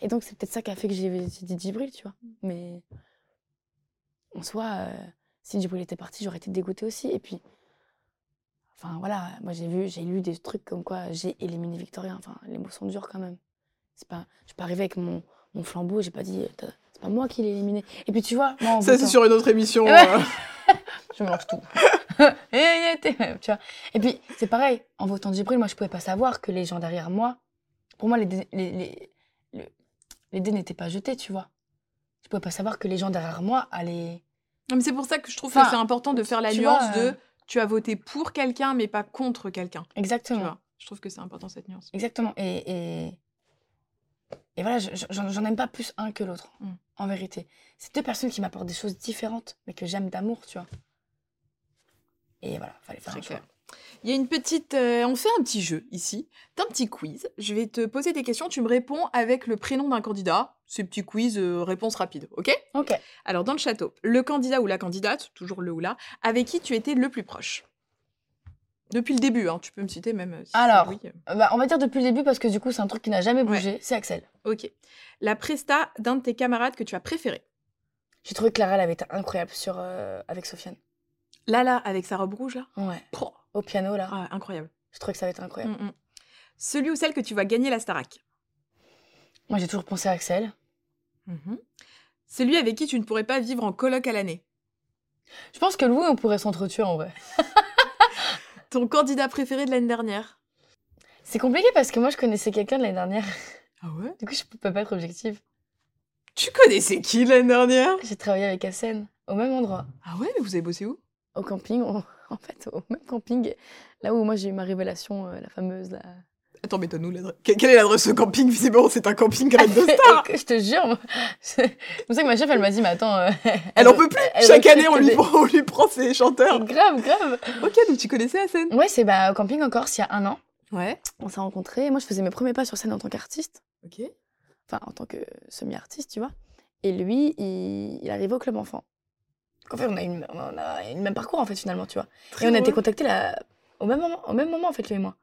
Speaker 2: Et donc, c'est peut-être ça qui a fait que j'ai j'ai dit Djibril, tu vois. Mais. En soi, euh, si Djibril était parti, j'aurais été dégoûtée aussi. Et puis. Enfin, voilà, moi, j'ai vu, j'ai lu des trucs comme quoi j'ai éliminé Victorien. Enfin, les mots sont durs quand même. C'est pas, je suis pas arrivée avec mon, mon flambeau, j'ai pas dit, euh, c'est pas moi qui l'ai éliminé. Et puis tu vois, moi en
Speaker 1: ça, c'est sur une autre émission.
Speaker 2: Ouais.
Speaker 1: euh.
Speaker 2: je mélange tout. Et, et, et, tu vois. Et puis c'est pareil, en votant Djibril, moi je pouvais pas savoir que les gens derrière moi, pour moi les dés, les, les, le- les dés n'étaient pas jetés, tu vois. Je pouvais pas savoir que les gens derrière moi allaient.
Speaker 1: Non, mais c'est pour ça que je trouve
Speaker 2: Enfin,
Speaker 1: que c'est important de faire la
Speaker 2: tu
Speaker 1: nuance
Speaker 2: vois, euh,
Speaker 1: de tu as voté pour quelqu'un, mais pas contre quelqu'un. Tu
Speaker 2: Exactement.
Speaker 1: vois Je trouve que c'est important cette nuance.
Speaker 2: Exactement. Et, et, et voilà, je- j'en aime pas plus un que l'autre,
Speaker 1: Mm.
Speaker 2: en vérité. C'est deux personnes qui m'apportent des choses différentes, mais que j'aime d'amour, tu vois. Et voilà, fallait faire un choix.
Speaker 1: Il y a une petite. euh, on fait un petit jeu ici, un petit quiz. Je vais te poser des questions, tu me réponds avec le prénom d'un candidat. C'est petit quiz, euh, réponse rapide, ok?
Speaker 2: Ok.
Speaker 1: Alors, dans le château, le candidat ou la candidate, toujours le ou la, avec qui tu étais le plus proche? Depuis le début, hein, tu peux me citer même. euh, si
Speaker 2: Alors.
Speaker 1: oui.
Speaker 2: Euh, bah, on va dire depuis le début, parce que du coup, c'est un truc qui n'a jamais bougé, c'est Axel.
Speaker 1: Ok. La presta d'un de tes camarades que tu as préféré
Speaker 2: J'ai trouvé que Clara, elle avait été incroyable sur, euh, avec Sofiane.
Speaker 1: Lala, avec sa robe rouge, là
Speaker 2: Ouais. Au piano, là.
Speaker 1: ah, Incroyable.
Speaker 2: Je trouvais que ça avait été incroyable.
Speaker 1: Mm, mm. Celui ou celle que tu vas gagner la Starac
Speaker 2: Moi, j'ai toujours pensé à Axel.
Speaker 1: Mhm. Celui avec qui tu ne pourrais pas vivre en coloc à l'année?
Speaker 2: Je pense que Louis, on pourrait s'entretuer en vrai.
Speaker 1: Ton candidat préféré de l'année dernière
Speaker 2: C'est compliqué parce que moi, je connaissais quelqu'un de l'année dernière.
Speaker 1: Ah ouais
Speaker 2: Du coup, je peux pas être objective.
Speaker 1: Tu connaissais qui l'année dernière?
Speaker 2: J'ai travaillé avec Hassen, au même endroit.
Speaker 1: Ah ouais, mais vous avez bossé où?
Speaker 2: Au camping, on- en fait, au même camping, là où moi j'ai eu ma révélation, euh, la fameuse. Là.
Speaker 1: Attends, mais donne-nous l'adresse. Que- Quelle est l'adresse de ce camping Visiblement, c'est un camping avec de stars
Speaker 2: je te jure, c'est pour ça que ma chef, elle m'a dit, mais attends. euh,
Speaker 1: Elle en peut plus Chaque année, on lui,
Speaker 2: des-
Speaker 1: prend, on lui prend ses chanteurs
Speaker 2: Grave, grave.
Speaker 1: Ok, donc tu connaissais la scène
Speaker 2: Ouais, c'est bah, au camping en Corse, il y a un an.
Speaker 1: Ouais.
Speaker 2: On s'est rencontrés. Moi, je faisais mes premiers pas sur scène en tant qu'artiste.
Speaker 1: Ok.
Speaker 2: Enfin, en tant que semi-artiste, tu vois. Et lui, il, il arrivait au club enfant. Donc, en fait, on a, une, on a eu le même parcours, en fait, finalement, tu vois.
Speaker 1: Très
Speaker 2: et on a été contactés là, au, même moment, au même moment, en fait, lui et moi.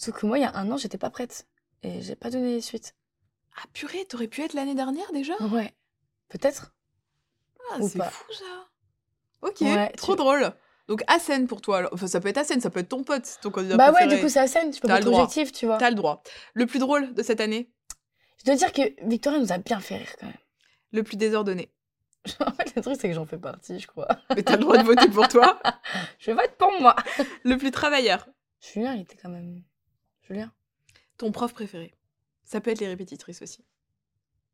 Speaker 2: Sauf que moi, il y a un an, j'étais pas prête. Et j'ai pas donné suite.
Speaker 1: Ah purée, t'aurais pu être l'année dernière déjà?
Speaker 2: Ouais. Peut-être
Speaker 1: Ah, c'est fou ça Ok,
Speaker 2: Ouais,
Speaker 1: trop
Speaker 2: tu-
Speaker 1: drôle. Donc Asen pour toi. Enfin, ça peut être Asen, ça peut être ton pote, ton candidat
Speaker 2: Bah ouais, du coup, c'est scène. Je peux pas objectif, tu vois.
Speaker 1: T'as le droit. Le plus drôle de cette année?
Speaker 2: Je dois dire que Victoria nous a bien fait rire, quand même.
Speaker 1: Le plus désordonné
Speaker 2: en fait, le truc, c'est que j'en fais partie, je crois.
Speaker 1: Mais t'as le droit de voter pour toi?
Speaker 2: Je vote pour moi.
Speaker 1: Le plus travailleur
Speaker 2: Julien, il était quand même. Julien?
Speaker 1: Ton prof préféré Ça peut être les répétitrices aussi.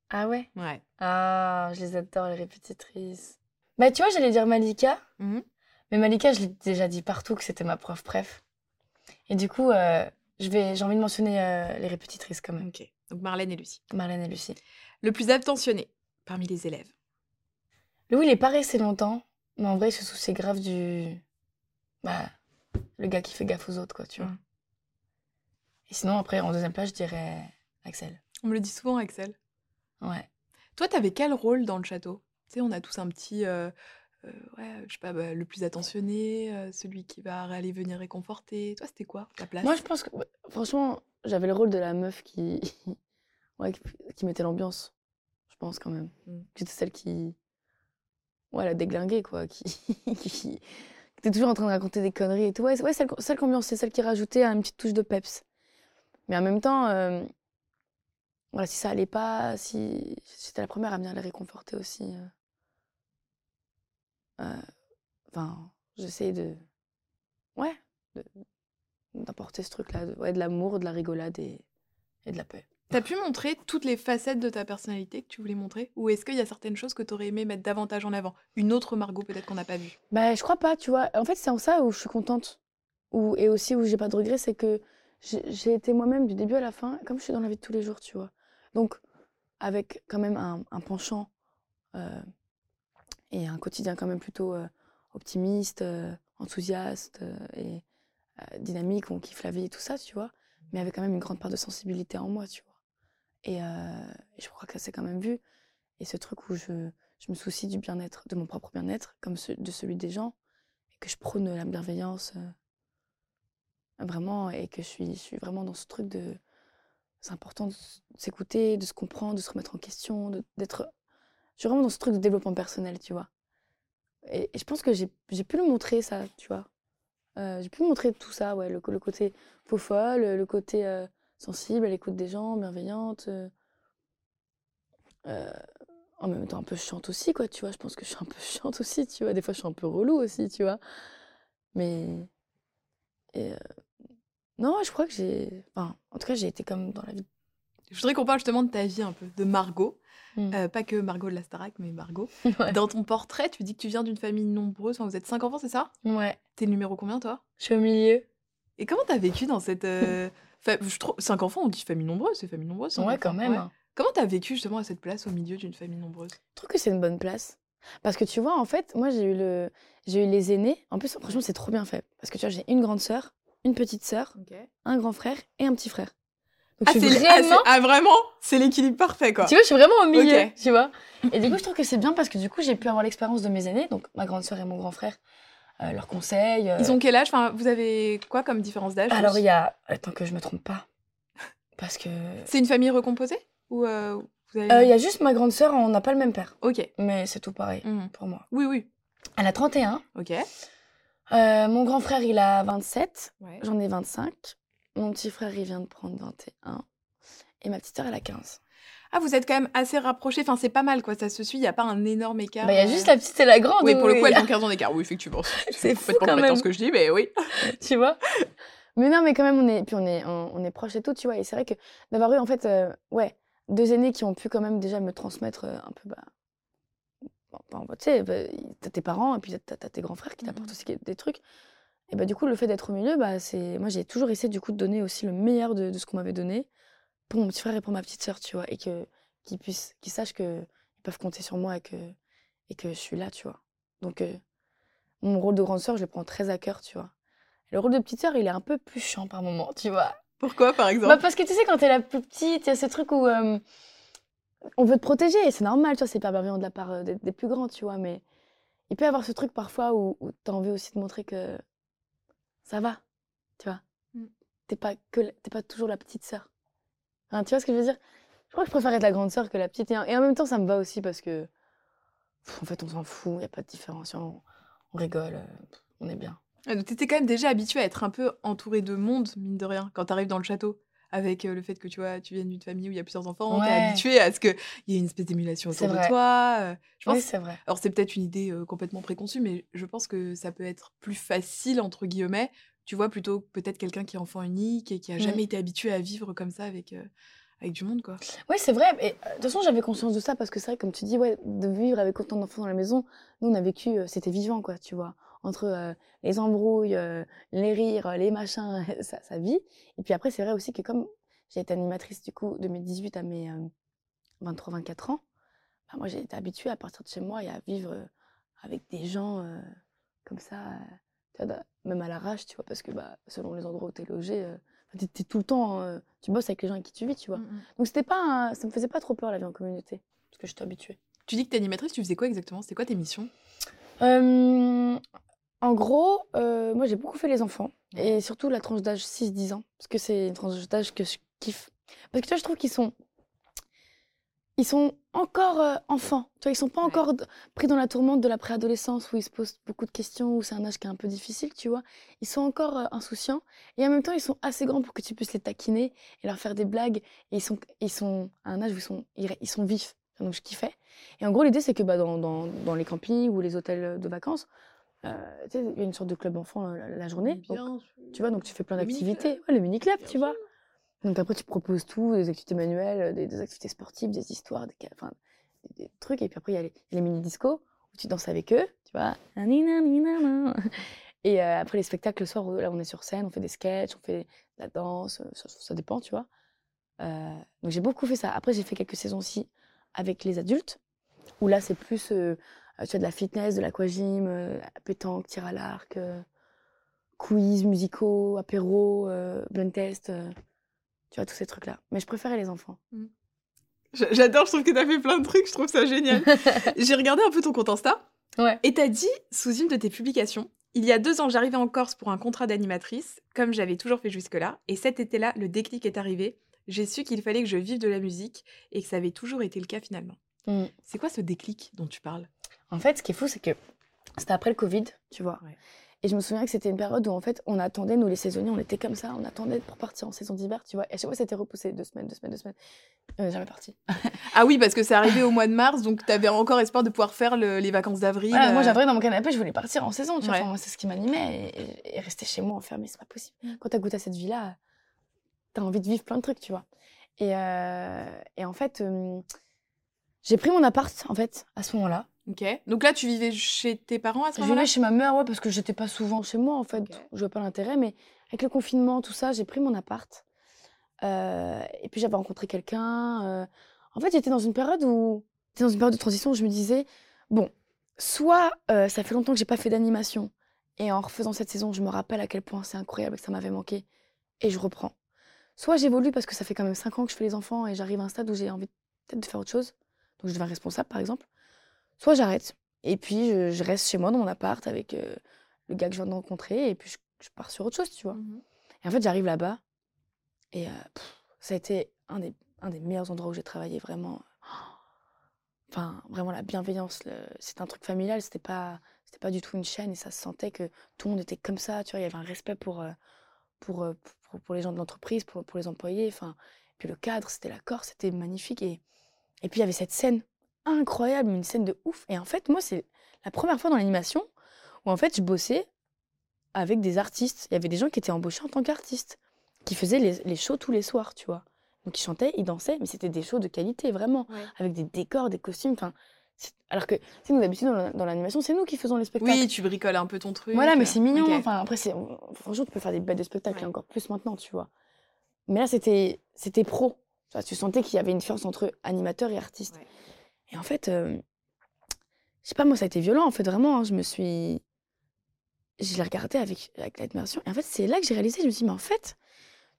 Speaker 2: Ah ouais?
Speaker 1: Ouais.
Speaker 2: Ah, je les adore, les répétitrices. Bah, tu vois, j'allais dire Malika.
Speaker 1: Mhm.
Speaker 2: Mais Malika, je l'ai déjà dit partout que c'était ma prof préf. Et du coup, euh, j'ai envie de mentionner euh, les répétitrices quand même.
Speaker 1: Ok. Donc Marlène et Lucie.
Speaker 2: Marlène et Lucie.
Speaker 1: Le plus attentionné parmi les élèves
Speaker 2: Louis, il est pas resté longtemps. Mais en vrai, il se souciait grave du. Bah, le gars qui fait gaffe aux autres, quoi, tu vois.
Speaker 1: Mhm.
Speaker 2: Et sinon, après, en deuxième place, je dirais Axel.
Speaker 1: On me le dit souvent, Axel.
Speaker 2: Ouais.
Speaker 1: Toi, t'avais quel rôle dans le château? Tu sais, on a tous un petit. euh, euh, ouais, je sais pas, bah, le plus attentionné, euh, celui qui va aller venir réconforter. Toi, c'était quoi ta place?
Speaker 2: Moi, je pense que, franchement, j'avais le rôle de la meuf qui, ouais, qui, qui mettait l'ambiance. Je pense quand même.
Speaker 1: Mm.
Speaker 2: J'étais celle qui, ouais, la déglinguée, quoi. Qui, qui, toujours en train de raconter des conneries et tout. Ouais, c'est- ouais celle, celle qui ambiance, c'est celle qui rajoutait une petite touche de peps. Mais en même temps, euh, voilà, si ça allait pas, si j'étais la première à venir les réconforter aussi. euh. Euh, Enfin, j'essayais de, ouais, d'apporter ce truc-là, de, ouais, de l'amour, de la rigolade et, et de la paix.
Speaker 1: T'as pu montrer toutes les facettes de ta personnalité que tu voulais montrer? Ou est-ce qu'il y a certaines choses que t'aurais aimé mettre davantage en avant? Une autre Margot peut-être qu'on n'a pas vue?
Speaker 2: Bah, je crois pas, tu vois. En fait, c'est en ça où je suis contente. Où, et aussi où j'ai pas de regrets, c'est que j'ai été moi-même du début à la fin, comme je suis dans la vie de tous les jours, tu vois. Donc, avec quand même un, penchant euh, et un quotidien quand même plutôt euh, optimiste, euh, enthousiaste et dynamique, on kiffe la vie et tout ça, tu vois. Mais avec quand même une grande part de sensibilité en moi, tu vois. Et, je crois que c'est quand même vu. Et ce truc où je, je me soucie du bien-être, de mon propre bien-être, comme de celui des gens, et que je prône la bienveillance, vraiment, et que je suis, je suis vraiment dans ce truc de. C'est important de s'écouter, de se comprendre, de se remettre en question, d'être. Je suis vraiment dans ce truc de développement personnel, tu vois. Et, je pense que j'ai pu le montrer, ça, tu vois. Euh, j'ai pu montrer tout ça, ouais, le, le côté faux folle, le côté euh, sensible à l'écoute des gens, bienveillante. euh, en même temps un peu chiante aussi, quoi, tu vois. Je pense que je suis un peu chiante aussi, tu vois. Des fois, je suis un peu relou aussi, tu vois. Mais. Et, Non, je crois que j'ai. Enfin, en tout cas, j'ai été comme dans la vie.
Speaker 1: Je voudrais qu'on parle justement de ta vie un peu, de Margot.
Speaker 2: Mm.
Speaker 1: Euh, pas que Margot de la Starac, mais Margot.
Speaker 2: Ouais.
Speaker 1: Dans ton portrait, tu dis que tu viens d'une famille nombreuse. Enfin, vous êtes cinq enfants, c'est ça?
Speaker 2: Ouais.
Speaker 1: T'es le numéro combien, toi?
Speaker 2: Je suis au milieu.
Speaker 1: Et comment t'as vécu dans cette. euh, fa- je trouve... Cinq enfants, on dit famille nombreuse, c'est famille nombreuse.
Speaker 2: Ouais,
Speaker 1: enfants.
Speaker 2: quand même.
Speaker 1: Ouais.
Speaker 2: hein.
Speaker 1: Comment t'as vécu justement à cette place au milieu d'une famille nombreuse?
Speaker 2: Je trouve que c'est une bonne place. Parce que tu vois, en fait, moi, j'ai eu, le... j'ai eu les aînés. En plus, franchement, c'est trop bien fait. Parce que tu vois, j'ai une grande sœur, une petite sœur, un grand frère et un petit frère. Donc,
Speaker 1: Ah, c'est
Speaker 2: vraiment.
Speaker 1: ah, vraiment C'est l'équilibre parfait, quoi.
Speaker 2: Tu vois, je suis vraiment au milieu, tu vois. Et du coup, je trouve que c'est bien parce que du coup, j'ai pu avoir l'expérience de mes aînés, donc ma grande sœur et mon grand frère, euh, leurs conseils. euh.
Speaker 1: Ils ont quel âge? Enfin, Vous avez quoi comme différence d'âge?
Speaker 2: Alors, il y a. Attends que je me trompe pas. Parce que.
Speaker 1: C'est une famille recomposée? Ou euh, vous avez...
Speaker 2: Euh, Il y a juste ma grande sœur, on n'a pas le même père.
Speaker 1: Ok.
Speaker 2: Mais c'est tout pareil
Speaker 1: Mhm.
Speaker 2: pour moi.
Speaker 1: Oui, oui.
Speaker 2: Elle a 31.
Speaker 1: Ok.
Speaker 2: Euh, mon grand frère, il a 27.
Speaker 1: Ouais.
Speaker 2: J'en ai 25. Mon petit frère, il vient de prendre 21. Et ma petite sœur, elle a 15.
Speaker 1: Ah, vous êtes quand même assez rapprochés. Enfin, c'est pas mal, quoi. Ça se suit. Il n'y a pas un énorme écart.
Speaker 2: Bah, il y a
Speaker 1: euh.
Speaker 2: juste la petite et la grande.
Speaker 1: Oui, pour le coup, elles ont 15 ans d'écart. Oui, effectivement.
Speaker 2: C'est fou quand même.
Speaker 1: ce que je dis, mais oui.
Speaker 2: tu vois? Mais non, mais quand même, on est, puis on est, on, on est proches et tout, tu vois. Et c'est vrai que d'avoir eu, en fait, euh, ouais, deux aînés qui ont pu quand même déjà me transmettre euh, un peu, bah, bah, tu sais, bah, t'as tes parents et puis t'as, t'as tes grands frères qui t'apportent
Speaker 1: Mhm.
Speaker 2: aussi des trucs. Et bah, du coup, le fait d'être au milieu, bah, c'est, moi, j'ai toujours essayé, du coup, de donner aussi le meilleur de, de ce qu'on m'avait donné pour mon petit frère et pour ma petite sœur, tu vois. Et que, qu'ils puissent, qu'ils sachent que ils peuvent compter sur moi et que, et que je suis là, tu vois. Donc, euh, mon rôle de grande sœur, je le prends très à cœur, tu vois. Le rôle de petite sœur, il est un peu plus chiant par moment, tu vois.
Speaker 1: Pourquoi, par exemple?
Speaker 2: Bah parce que tu sais, quand t'es la plus petite, il y a ce truc où euh, on veut te protéger, et c'est normal, tu vois, c'est hyper bienveillant de la part euh, des, des plus grands, tu vois, mais il peut y avoir ce truc parfois où, où t'as envie aussi de montrer que ça va, tu vois.
Speaker 1: Mm.
Speaker 2: T'es pas, que t'es pas toujours la petite sœur. Hein, tu vois ce que je veux dire? Je crois que je préfère être la grande sœur que la petite, et en, et en même temps, ça me va aussi parce que, pff, en fait, on s'en fout, il n'y a pas de différence, on, on rigole, euh, on est bien.
Speaker 1: Ah, donc T'étais quand même déjà habitué à être un peu entouré de monde, mine de rien, quand t'arrives dans le château. Avec le fait que tu vois, tu viennes d'une famille où il y a plusieurs enfants, t'es
Speaker 2: Ouais.
Speaker 1: habitué à ce qu'il y ait une espèce d'émulation autour de toi. je pense
Speaker 2: Oui, c'est vrai.
Speaker 1: Alors c'est peut-être une idée complètement préconçue, mais je pense que ça peut être plus facile, entre guillemets, tu vois, plutôt peut-être quelqu'un qui est enfant unique et qui a
Speaker 2: Mm.
Speaker 1: jamais été habitué à vivre comme ça avec, avec du monde, quoi.
Speaker 2: Oui, c'est vrai. Et, euh, de toute façon, j'avais conscience de ça parce que c'est vrai, comme tu dis, ouais, de vivre avec autant d'enfants dans la maison, nous, on a vécu, euh, c'était vivant, quoi, tu vois. Entre les embrouilles, les rires, les machins, ça, ça vit. Et puis après, c'est vrai aussi que comme j'ai été animatrice, du coup, de mes 18 à mes 23-24 ans, bah, moi, j'ai été habituée à partir de chez moi et à vivre avec des gens euh, comme ça, euh, tu même à l'arrache, tu vois, parce que bah, selon les endroits où tu es logé, euh, t'es tout le temps, tu bosses avec les gens avec qui tu vis, tu vois.
Speaker 1: Mm, mm.
Speaker 2: Donc c'était pas, un- ça me faisait pas trop peur la vie en communauté, parce que je suis habituée.
Speaker 1: Tu dis que t'es animatrice, tu faisais quoi exactement? C'était quoi tes missions?
Speaker 2: En gros, euh, moi j'ai beaucoup fait les enfants et surtout la tranche d'âge 6-10 ans parce que c'est une tranche d'âge que je kiffe. Parce que tu vois, je trouve qu'ils sont ils sont encore euh, enfants. Tu vois, ils sont pas
Speaker 1: Ouais.
Speaker 2: encore pris dans la tourmente de la préadolescence où ils se posent beaucoup de questions, où c'est un âge qui est un peu difficile, tu vois. Ils sont encore euh, insouciants et en même temps, ils sont assez grands pour que tu puisses les taquiner et leur faire des blagues. Et ils sont, ils sont à un âge où ils sont, ils, ils sont vifs. Donc, je kiffais. Et en gros, l'idée, c'est que bah, dans, dans, dans les campings ou les hôtels de vacances, tu sais, il y a une sorte de club enfant euh, la, la journée. Donc, tu vois, donc tu fais plein
Speaker 1: Le
Speaker 2: d'activités. Ouais, le mini-club,
Speaker 1: Bien
Speaker 2: tu vois. Donc après, tu proposes tout, des activités manuelles, des, des activités sportives, des histoires, des, ca- enfin, des, des trucs. Et puis après, il y a les, les mini-discos où tu danses avec eux, tu vois. Et euh, après, les spectacles le soir, là, on est sur scène, on fait des sketchs, on fait de la danse, euh, ça, ça dépend, tu vois. Euh, donc j'ai beaucoup fait ça. Après, j'ai fait quelques saisons aussi avec les adultes, où là, c'est plus, euh, tu vois, de la fitness, de l'aquagym, euh, pétanque, tir à l'arc, euh, quiz, musicaux, apéro, euh, blind test. euh, tu vois, tous ces trucs-là. Mais je préférais les enfants.
Speaker 1: J- J'adore, je trouve que t'as fait plein de trucs, je trouve ça génial. J'ai regardé un peu ton compte Insta.
Speaker 2: Ouais.
Speaker 1: Et t'as dit, sous une de tes publications, il y a deux ans, j'arrivais en Corse pour un contrat d'animatrice, comme j'avais toujours fait jusque-là. Et cet été-là, le déclic est arrivé. J'ai su qu'il fallait que je vive de la musique et que ça avait toujours été le cas finalement.
Speaker 2: Mm.
Speaker 1: C'est quoi ce déclic dont tu parles?
Speaker 2: En fait, ce qui est fou, c'est que c'était après le Covid, tu vois.
Speaker 1: Ouais.
Speaker 2: Et je me souviens que c'était une période où, en fait, on attendait, nous les saisonniers, on était comme ça, on attendait pour partir en saison d'hiver, tu vois. Et à chaque fois, c'était repoussé deux semaines, deux semaines, deux semaines. N'est jamais parti.
Speaker 1: Ah oui, parce que c'est arrivé au mois de mars, donc t'avais encore espoir de pouvoir faire le- les vacances d'avril.
Speaker 2: Voilà, Moi,
Speaker 1: euh,
Speaker 2: j'avais dans mon canapé, je voulais partir en saison, tu vois. Enfin, moi, c'est ce qui m'animait. Et, et- et rester chez moi enfermé, c'est pas possible. Quand t'as goûté à cette vie-là, t'as envie de vivre plein de trucs, tu vois. Et, euh, et en fait, euh, j'ai pris mon appart, en fait, à ce moment-là.
Speaker 1: Ok. Donc là, tu vivais chez tes parents à ce
Speaker 2: Je
Speaker 1: moment-là
Speaker 2: vivais chez ma mère, ouais, parce que j'étais pas souvent chez moi, en fait.
Speaker 1: Ok.
Speaker 2: Je vois pas l'intérêt, mais avec le confinement, tout ça, j'ai pris mon appart. Euh, et puis j'avais rencontré quelqu'un. euh, En fait, j'étais dans une période où. J'étais dans une période de transition où je me disais, bon, soit euh, ça fait longtemps que j'ai pas fait d'animation, et en refaisant cette saison, je me rappelle à quel point c'est incroyable et que ça m'avait manqué, et je reprends. Soit j'évolue parce que ça fait quand même 5 ans que je fais les enfants et j'arrive à un stade où j'ai envie peut-être de faire autre chose, donc je deviens responsable par exemple. Soit j'arrête. Et puis, je, je reste chez moi dans mon appart avec euh, le gars que je viens de rencontrer. Et puis, je, je pars sur autre chose, tu vois.
Speaker 1: Mhm.
Speaker 2: Et en fait, j'arrive là-bas. Et euh, pff, ça a été un des, un des meilleurs endroits où j'ai travaillé, vraiment. Enfin, vraiment, la bienveillance. le- C'était un truc familial. C'était pas, c'était pas du tout une chaîne. Et ça se sentait que tout le monde était comme ça. Tu vois, il y avait un respect pour, pour, euh, pour, pour les gens de l'entreprise, pour, pour les employés. Enfin, puis le cadre, c'était la Corse. C'était magnifique. Et, et puis, il y avait cette scène incroyable, une scène de ouf. Et en fait, moi, c'est la première fois dans l'animation où en fait je bossais avec des artistes. Il y avait des gens qui étaient embauchés en tant qu'artistes, qui faisaient les, les shows tous les soirs, tu vois. Donc ils chantaient, ils dansaient, mais c'était des shows de qualité, vraiment,
Speaker 1: Ouais.
Speaker 2: avec des décors, des costumes. Enfin, c'est- alors que, sais, nous d'habitude dans la- dans l'animation, c'est nous qui faisons les spectacles.
Speaker 1: Oui, tu bricoles un peu ton truc.
Speaker 2: Voilà, mais c'est mignon. Enfin, après, c'est, franchement, tu peux faire des bêtes de spectacles, et
Speaker 1: Ouais.
Speaker 2: encore plus maintenant, tu vois. Mais là, c'était, c'était pro. Tu, vois, tu sentais qu'il y avait une différence entre animateur et artiste.
Speaker 1: Ouais.
Speaker 2: Et en fait, euh, je sais pas, moi, ça a été violent, en fait, vraiment. hein, je me suis. Je l'ai regardé avec, avec l'admiration. Et en fait, c'est là que j'ai réalisé, je me suis dit, mais en fait,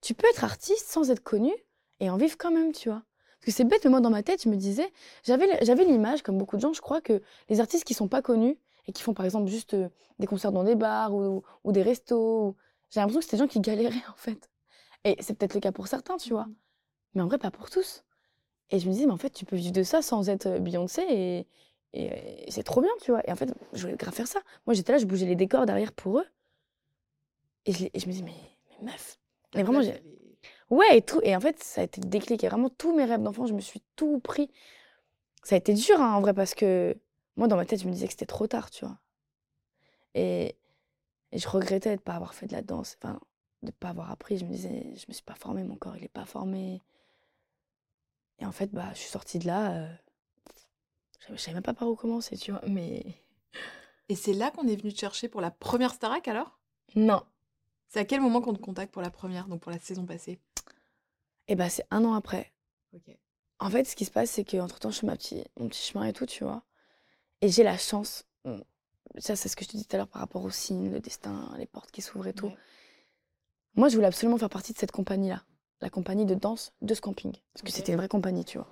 Speaker 2: tu peux être artiste sans être connu et en vivre quand même, tu vois. Parce que c'est bête, mais moi, dans ma tête, je me disais, j'avais l'image, comme beaucoup de gens, je crois, que les artistes qui sont pas connus et qui font, par exemple, juste euh, des concerts dans des bars ou, ou des restos, ou- j'ai l'impression que c'était des gens qui galéraient, en fait. Et c'est peut-être le cas pour certains, tu vois.
Speaker 1: Mhm.
Speaker 2: Mais en vrai, pas pour tous. Et je me disais, mais en fait, tu peux vivre de ça sans être euh, Beyoncé et, et, et c'est trop bien, tu vois. Et en fait, je voulais grave faire ça. Moi, j'étais là, je bougeais les décors derrière pour eux. Et je, et me dis, mais, mais meuf. Mais vraiment, j'ai. Ouais, et tout. Et en fait, ça a été le déclic. Et vraiment, tous mes rêves d'enfant, je me suis tout pris. Ça a été dur, hein, en vrai, parce que moi, dans ma tête, je me disais que c'était trop tard, tu vois. Et, et je regrettais de ne pas avoir fait de la danse, enfin, de ne pas avoir appris. Je me disais, je me suis pas formée, mon corps, il n'est pas formé. Et en fait, bah, je suis sortie de là. euh, je ne savais même pas par où commencer, tu vois. Mais
Speaker 1: Et c'est là qu'on est venu te chercher pour la première Starac alors?
Speaker 2: Non.
Speaker 1: C'est à quel moment qu'on te contacte pour la première, donc pour la saison passée?
Speaker 2: Et bah, c'est un an après.
Speaker 1: Ok.
Speaker 2: En fait, ce qui se passe, c'est qu'entre-temps, je fais ma petit, mon petit chemin et tout, tu vois. Et j'ai la chance. Ça, c'est ce que je te disais tout à l'heure par rapport au signe, le destin, les portes qui s'ouvrent et tout.
Speaker 1: Ouais.
Speaker 2: Moi, je voulais absolument faire partie de cette compagnie-là. La compagnie de danse de ce camping. Parce que c'était une vraie compagnie, tu vois.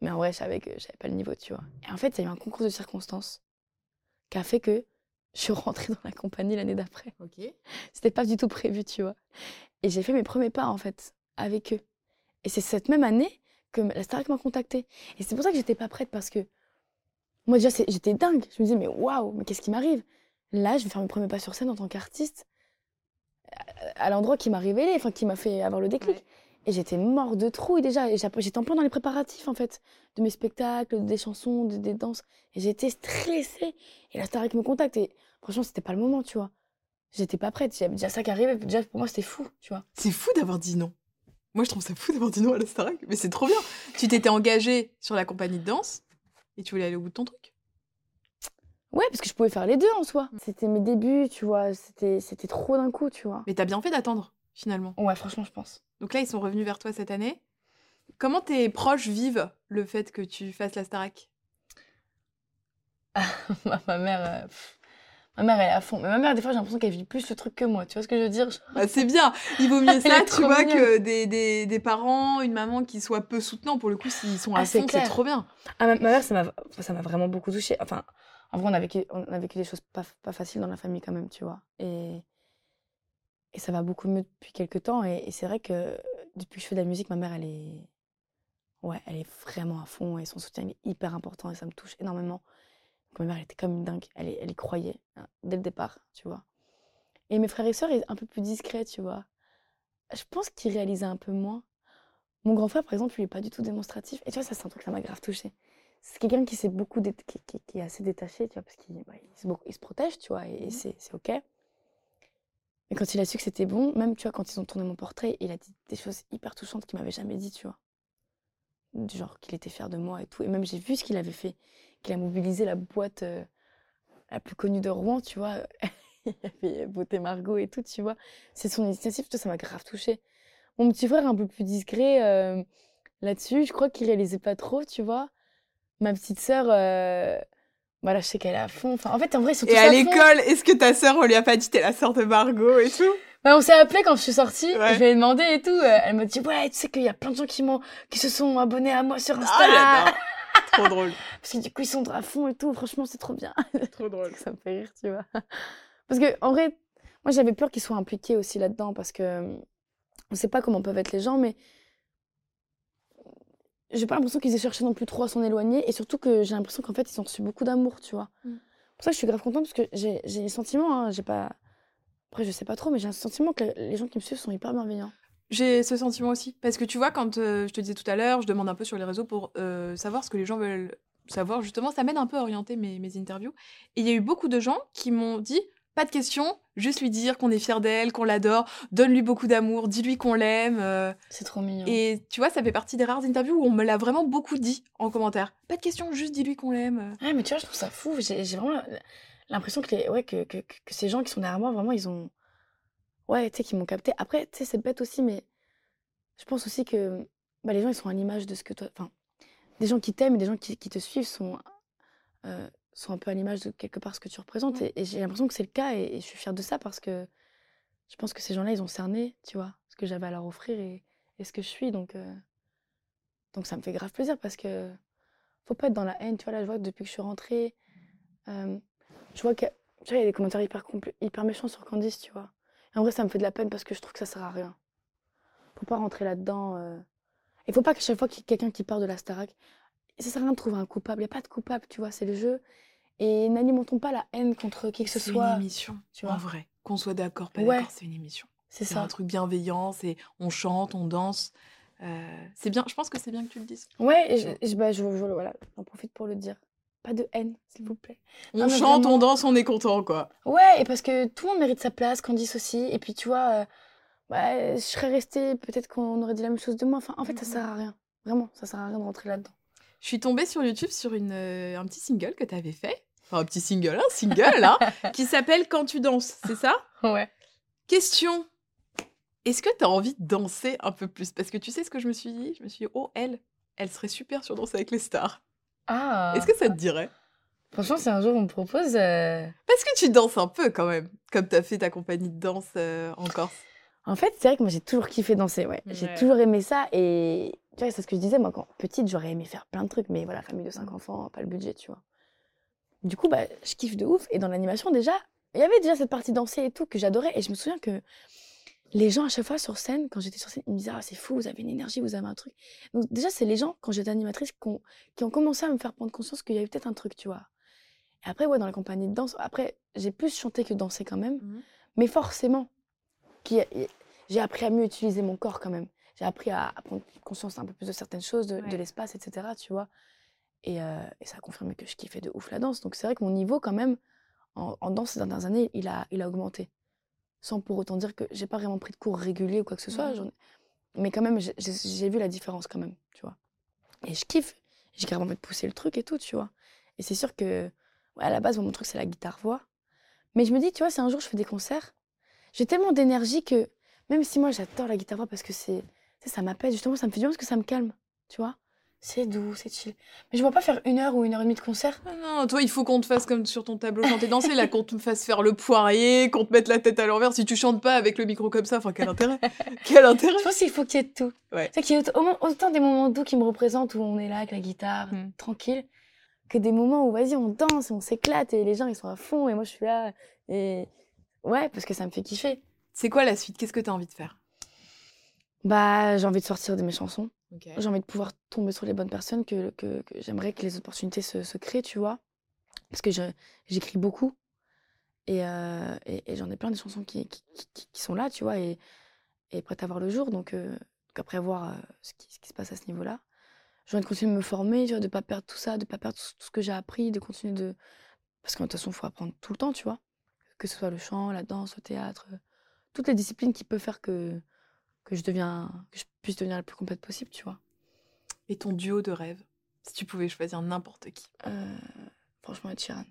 Speaker 2: Mais en vrai, je savais que j'avais pas le niveau, tu vois. Et en fait, il y a eu un concours de circonstances qui a fait que je suis rentrée dans la compagnie l'année d'après.
Speaker 1: Ok.
Speaker 2: C'était pas du tout prévu, tu vois. Et j'ai fait mes premiers pas, en fait, avec eux. Et c'est cette même année que la Starac m'a contactée. Et c'est pour ça que j'étais pas prête, parce que moi, déjà, j'étais dingue. Je me disais, mais waouh, mais qu'est-ce qui m'arrive? Là, je vais faire mes premiers pas sur scène en tant qu'artiste, à- l'endroit qui m'a révélé, enfin, qui m'a fait avoir le déclic.
Speaker 1: Ouais.
Speaker 2: Et j'étais mort de trouille déjà. Et j'étais en plein dans les préparatifs, en fait, de mes spectacles, des chansons, de- des danses. Et j'étais stressée. Et la Starac me contacte. Et franchement, c'était pas le moment, tu vois. J'étais pas prête. J'avais déjà ça qui arrivait. Déjà, pour moi, c'était fou, tu vois.
Speaker 1: C'est fou d'avoir dit non. Moi, je trouve ça fou d'avoir dit non à la Starac. Mais c'est trop bien. Tu t'étais engagée sur la compagnie de danse et tu voulais aller au bout de ton truc.
Speaker 2: Ouais, parce que je pouvais faire les deux en soi. C'était mes débuts, tu vois. C'était c'était trop d'un coup, tu vois.
Speaker 1: Mais t'as bien fait d'attendre, finalement.
Speaker 2: Ouais, franchement, je pense.
Speaker 1: Donc là, ils sont revenus vers toi cette année. Comment tes proches vivent le fait que tu fasses la Starac?
Speaker 2: Ma, mère, euh, ma mère, elle est à fond. Mais ma mère, des fois, j'ai l'impression qu'elle vit plus le truc que moi. Tu vois ce que je veux dire
Speaker 1: Bah, C'est bien. Il vaut mieux ça, tu vois,
Speaker 2: mignonne.
Speaker 1: que des, des, des parents, une maman qui soit peu soutenant. Pour le coup, s'ils sont à
Speaker 2: Ah, c'est
Speaker 1: fond, c'est trop bien.
Speaker 2: Ah, ma, ma mère, ça m'a ça m'a vraiment beaucoup touchée. Enfin, en vrai, on a vécu, on a vécu des choses pas, pas faciles dans la famille quand même, tu vois. Et, et ça va beaucoup mieux depuis quelques temps. Et, c'est vrai que depuis que je fais de la musique, ma mère, elle est, ouais, elle est vraiment à fond et son soutien est hyper important et ça me touche énormément. Donc, ma mère, elle était comme une dingue. Elle, elle y croyait hein, dès le départ, tu vois. Et mes frères et sœurs, ils sont un peu plus discrets, tu vois. Je pense qu'ils réalisaient un peu moins. Mon grand frère, par exemple, il est pas du tout démonstratif. Et tu vois, ça, c'est un truc qui m'a grave touchée c'est quelqu'un qui s'est beaucoup dé- qui, qui- qui est assez détaché tu vois parce qu'il bah, il se, beaucoup- il se protège tu vois et, et c'est c'est ok. Mais quand il a su que c'était bon même tu vois quand ils ont tourné mon portrait il a dit des choses hyper touchantes qu'il m'avait jamais dit tu vois. Du genre qu'il était fier de moi et tout. Et même j'ai vu ce qu'il avait fait. Qu'il a mobilisé la boîte euh, la plus connue de Rouen tu vois. Il avait Beauté Margot et tout tu vois. C'est son initiative tout ça m'a grave touchée. Mon petit frère un peu plus discret euh, là-dessus je crois qu'il réalisait pas trop tu vois ma petite sœur, euh, voilà, je sais qu'elle est à fond. Enfin, en fait, en vrai, tous
Speaker 1: Et à
Speaker 2: fond.
Speaker 1: l'école, est-ce que ta sœur, on lui a pas dit t'es la sœur de Margot et tout?
Speaker 2: Bah, on s'est appelé quand je suis sortie.
Speaker 1: Ouais.
Speaker 2: Je lui ai demandé et tout. euh, Elle m'a dit ouais, tu sais qu'il y a plein de gens qui m'ont, qui se sont abonnés à moi sur Insta.
Speaker 1: Ah. Trop drôle.
Speaker 2: Parce que du coup, ils sont à fond et tout. Franchement, c'est trop bien.
Speaker 1: Trop drôle.
Speaker 2: ça me fait rire, tu vois. Parce que en vrai, moi, j'avais peur qu'ils soient impliqués aussi là-dedans parce que euh, on sait pas comment peuvent être les gens, mais j'ai pas l'impression qu'ils aient cherché non plus trop à s'en éloigner et surtout que j'ai l'impression qu'en fait ils ont reçu beaucoup d'amour, tu vois.
Speaker 1: Mm.
Speaker 2: Pour ça, je suis grave contente parce que j'ai le sentiment, hein, j'ai pas. Après, je sais pas trop, mais j'ai un sentiment que les gens qui me suivent sont hyper bienveillants.
Speaker 1: J'ai ce sentiment aussi. Parce que tu vois, quand euh, je te disais tout à l'heure, je demande un peu sur les réseaux pour euh, savoir ce que les gens veulent savoir. Justement, ça m'aide un peu à orienter mes, mes interviews. Et il y a eu beaucoup de gens qui m'ont dit pas de questions, juste lui dire qu'on est fier d'elle, qu'on l'adore, donne-lui beaucoup d'amour, dis-lui qu'on l'aime. euh.
Speaker 2: C'est trop mignon.
Speaker 1: Et tu vois, ça fait partie des rares interviews où on me l'a vraiment beaucoup dit en commentaire. Pas de questions, juste dis-lui qu'on l'aime.
Speaker 2: Ouais, mais tu vois, je trouve ça fou. J'ai j'ai vraiment l'impression que, les, ouais, que, que, que que ces gens qui sont derrière moi, vraiment, ils ont. Ouais, tu sais, qu'ils m'ont capté. Après, tu sais, c'est bête aussi, mais je pense aussi que bah, les gens, ils sont à l'image de ce que toi. Enfin, des gens qui t'aiment et des gens qui, qui te suivent sont, euh, sont un peu à l'image de quelque part ce que tu représentes.
Speaker 1: Ouais.
Speaker 2: Et, et j'ai l'impression que c'est le cas et, et je suis fière de ça parce que je pense que ces gens-là, ils ont cerné, tu vois, ce que j'avais à leur offrir et, et ce que je suis. Donc, euh, donc ça me fait grave plaisir parce que faut pas être dans la haine. Tu vois, là, je vois que depuis que je suis rentrée, euh, je vois que tu vois, il y a des commentaires hyper, hyper méchants sur Candice, tu vois. Et en vrai, ça me fait de la peine parce que je trouve que ça sert à rien. Faut pas rentrer là-dedans. euh. Il faut pas qu'à chaque fois qu'il y ait quelqu'un qui part de la Starac, ça sert à rien de trouver un coupable. Il n'y a pas de coupable, tu vois, c'est le jeu. Et n'alimentons pas la haine contre qui que ce
Speaker 1: C'est
Speaker 2: soit.
Speaker 1: une émission,
Speaker 2: tu
Speaker 1: en
Speaker 2: vois.
Speaker 1: vrai. Qu'on soit d'accord, pas
Speaker 2: Ouais.
Speaker 1: d'accord, c'est une émission.
Speaker 2: C'est
Speaker 1: C'est
Speaker 2: ça.
Speaker 1: un truc bienveillant, c'est on chante, on danse. Euh, c'est bien, je pense que c'est bien que tu le dises.
Speaker 2: Ouais, et je, et je- bah, je- je- voilà, j'en profite pour le dire. Pas de haine, s'il vous plaît.
Speaker 1: On chante,
Speaker 2: vraiment.
Speaker 1: on danse, on est content, quoi.
Speaker 2: Ouais, et parce que tout le monde mérite sa place, Candice aussi. Et puis, tu vois, euh, bah, je serais restée, peut-être qu'on aurait dit la même chose de moi. Enfin, en fait, ça
Speaker 1: Mhm.
Speaker 2: sert à rien. Vraiment, ça sert à rien de rentrer là-dedans.
Speaker 1: Je suis tombée sur YouTube sur une, euh, un petit single que tu avais fait. Enfin, un petit single, un single, là, qui s'appelle Quand tu danses, c'est ça?
Speaker 2: Ouais.
Speaker 1: Question. Est-ce que tu as envie de danser un peu plus? Parce que tu sais ce que je me suis dit? Je me suis dit, oh, elle, elle serait super sur Danser avec les stars.
Speaker 2: Ah.
Speaker 1: Est-ce que ça te dirait?
Speaker 2: Franchement, si un jour on me propose. euh,
Speaker 1: Parce que tu danses un peu quand même, comme tu as fait ta compagnie de danse euh, en Corse.
Speaker 2: En fait, c'est vrai que moi, j'ai toujours kiffé danser, ouais. J'ai toujours aimé ça. Et tu vois, c'est ce que je disais, moi, quand petite, j'aurais aimé faire plein de trucs. Mais voilà, famille de cinq
Speaker 1: Mhm.
Speaker 2: enfants, pas le budget, tu vois. Du coup, bah, je kiffe de ouf. Et dans l'animation, déjà, il y avait déjà cette partie danser et tout que j'adorais. Et je me souviens que les gens, à chaque fois sur scène, quand j'étais sur scène, ils me disaient Ah, c'est fou, vous avez une énergie, vous avez un truc. Donc, déjà, c'est les gens, quand j'étais animatrice, qui ont, qui ont commencé à me faire prendre conscience qu'il y avait peut-être un truc, tu vois. Et après, ouais, dans la compagnie de danse, après, j'ai plus chanté que dansé quand même.
Speaker 1: Mhm.
Speaker 2: Mais forcément, qui- j'ai appris à mieux utiliser mon corps quand même. J'ai appris à, à prendre conscience un peu plus de certaines choses, de, l'espace, etc. Tu vois. Et, euh, et ça a confirmé que je kiffais de ouf la danse. Donc c'est vrai que mon niveau, quand même, en, en danse ces dernières années, il a, il a augmenté. Sans pour autant dire que j'ai pas vraiment pris de cours réguliers ou quoi que ce soit. Mais quand même, j'ai- vu la différence quand même, tu vois. Et je kiffe. J'ai carrément envie de pousser le truc et tout, tu vois. Et c'est sûr que, ouais, à la base, mon truc, c'est la guitare-voix. Mais je me dis, tu vois, si un jour je fais des concerts, j'ai tellement d'énergie que, même si moi, j'adore la guitare-voix parce que c'est, ça m'appelle, justement, ça me fait du bien parce que ça me calme, tu vois. C'est doux, c'est chill. Mais je vois pas faire une heure ou une heure et demie de concert.
Speaker 1: Ah non, toi, il faut qu'on te fasse comme sur ton tableau chanter danser, là, qu'on te fasse faire le poirier, qu'on te mette la tête à l'envers. Si tu chantes pas avec le micro comme ça, enfin, quel intérêt Quel intérêt
Speaker 2: Je pense qu'il faut qu'il y ait de tout.
Speaker 1: Ouais.
Speaker 2: C'est qu'il y ait autant, des moments doux qui me représentent où on est là avec la guitare,
Speaker 1: Mm.
Speaker 2: tranquille, que des moments où, vas-y, on danse, on s'éclate et les gens, ils sont à fond et moi, je suis là. Et ouais, parce que ça me fait kiffer.
Speaker 1: C'est quoi la suite? Qu'est-ce que t'as envie de faire?
Speaker 2: Bah, j'ai envie de sortir de mes chansons. J'ai envie de pouvoir tomber sur les bonnes personnes, que, que, que j'aimerais que les opportunités se, se créent, tu vois. Parce que j'écris beaucoup. Et, euh, et, et j'en ai plein de chansons qui, qui, qui- qui sont là, tu vois, et, et prêtes à voir le jour. Donc, euh, donc après voir euh, ce, qui, ce qui se passe à ce niveau-là. J'ai envie de continuer de me former, tu vois, de ne pas perdre tout ça, de ne pas perdre tout, tout ce que j'ai appris, de continuer de... Parce que de toute façon, il faut apprendre tout le temps, tu vois. Que ce soit le chant, la danse, le théâtre, toutes les disciplines qui peuvent faire que, que, je, deviens, que je puisse devenir la plus complète possible, tu vois.
Speaker 1: Et ton duo de rêve Si tu pouvais choisir n'importe qui.
Speaker 2: Euh, franchement, Ed Sheeran.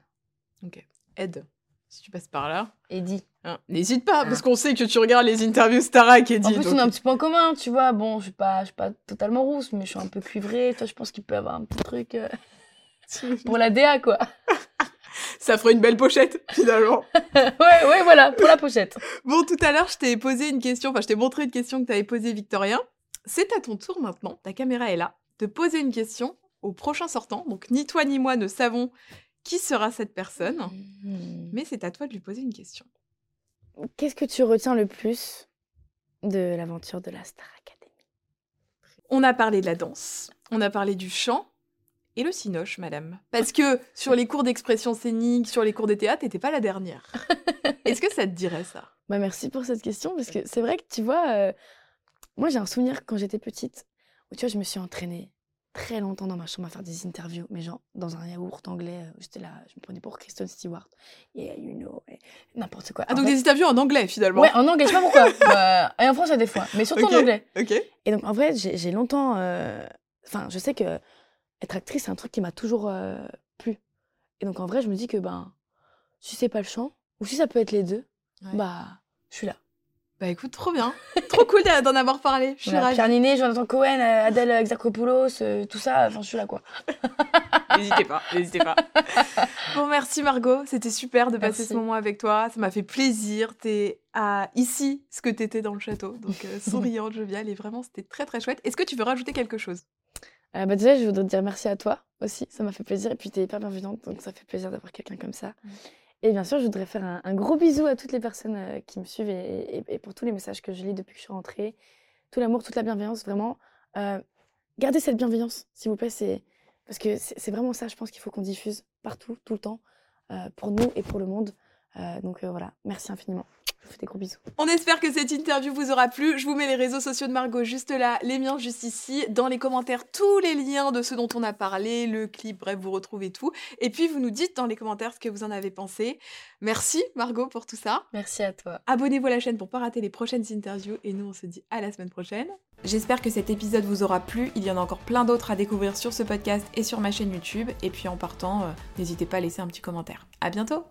Speaker 1: Ok. Ed, si tu passes par là.
Speaker 2: Eddie.
Speaker 1: hein, N'hésite pas, parce qu'on sait que tu regardes les interviews Starac, Eddie.
Speaker 2: En plus,
Speaker 1: donc-
Speaker 2: on a un petit point en commun, tu vois. Bon, je suis pas, je suis pas totalement rousse, mais je suis un peu cuivrée. Toi, je pense qu'il peut y avoir un petit truc euh, pour la DA, quoi.
Speaker 1: Ça ferait une belle pochette, finalement.
Speaker 2: ouais, ouais, voilà, pour la pochette.
Speaker 1: Bon, tout à l'heure, je t'ai posé une question, enfin, je t'ai montré une question que t'avais posée, Victorien. C'est à ton tour maintenant, ta caméra est là, de poser une question au prochain sortant. Donc, ni toi ni moi ne savons qui sera cette personne,
Speaker 2: Hmm.
Speaker 1: mais c'est à toi de lui poser une question.
Speaker 2: Qu'est-ce que tu retiens le plus de l'aventure de la Star Academy?
Speaker 1: On a parlé de la danse, on a parlé du chant et le cinoche, madame. Parce que sur les cours d'expression scénique, sur les cours de théâtre, t'étais pas la dernière. Est-ce que ça te dirait ça?
Speaker 2: Bah merci pour cette question parce que c'est vrai que tu vois, euh, moi j'ai un souvenir quand j'étais petite où tu vois je me suis entraînée très longtemps dans ma chambre à faire des interviews, mais genre dans un yaourt anglais, euh, j'étais là, je me prenais pour Kristen Stewart, yeah you know, et n'importe quoi.
Speaker 1: Ah,
Speaker 2: En
Speaker 1: donc
Speaker 2: fait-
Speaker 1: des interviews en anglais, finalement.
Speaker 2: Ouais, en anglais, je sais pas pourquoi. Bah, et en français des fois, mais surtout en anglais.
Speaker 1: Ok.
Speaker 2: Et donc en vrai j'ai j'ai longtemps, euh, enfin je sais que être actrice c'est un truc qui m'a toujours euh, plu. Et donc en vrai je me dis que ben si c'est pas le chant ou si ça peut être les deux,
Speaker 1: Ouais.
Speaker 2: bah je suis là.
Speaker 1: Bah écoute, trop bien. trop cool d'en avoir parlé. Je suis
Speaker 2: Voilà,
Speaker 1: ravie.
Speaker 2: Pierre Ninet, Jonathan Cohen, euh, Adèle Exarchopoulos, euh, tout ça, enfin je suis là quoi.
Speaker 1: N'hésitez pas, n'hésitez pas. Bon, merci Margot, c'était super de passer
Speaker 2: Merci.
Speaker 1: ce moment avec toi. Ça m'a fait plaisir. T'es à ici ce que t'étais dans le château, donc euh, souriante, joviale, et vraiment c'était très très chouette. Est-ce que tu veux rajouter quelque chose?
Speaker 2: Euh, bah déjà je voudrais te dire merci à toi aussi, ça m'a fait plaisir et puis t'es hyper bienveillante donc ça fait plaisir d'avoir quelqu'un comme ça. Et bien sûr je voudrais faire un, un gros bisou à toutes les personnes euh, qui me suivent et, et- et pour tous les messages que je lis depuis que je suis rentrée, tout l'amour, toute la bienveillance, vraiment. euh, gardez cette bienveillance s'il vous plaît, c'est parce que c'est vraiment ça je pense qu'il faut qu'on diffuse partout, tout le temps, euh, pour nous et pour le monde. Donc voilà, merci infiniment. Je vous fais des gros bisous.
Speaker 1: On espère que cette interview vous aura plu. Je vous mets les réseaux sociaux de Margot juste là, les miens juste ici. Dans les commentaires, tous les liens de ce dont on a parlé, le clip, bref, vous retrouvez tout. Et puis vous nous dites dans les commentaires ce que vous en avez pensé. Merci Margot pour tout ça.
Speaker 2: Merci à toi.
Speaker 1: Abonnez-vous à la chaîne pour pas rater les prochaines interviews et nous on se dit à la semaine prochaine. J'espère que cet épisode vous aura plu. Il y en a encore plein d'autres à découvrir sur ce podcast et sur ma chaîne YouTube. Et puis en partant, euh, n'hésitez pas à laisser un petit commentaire. À bientôt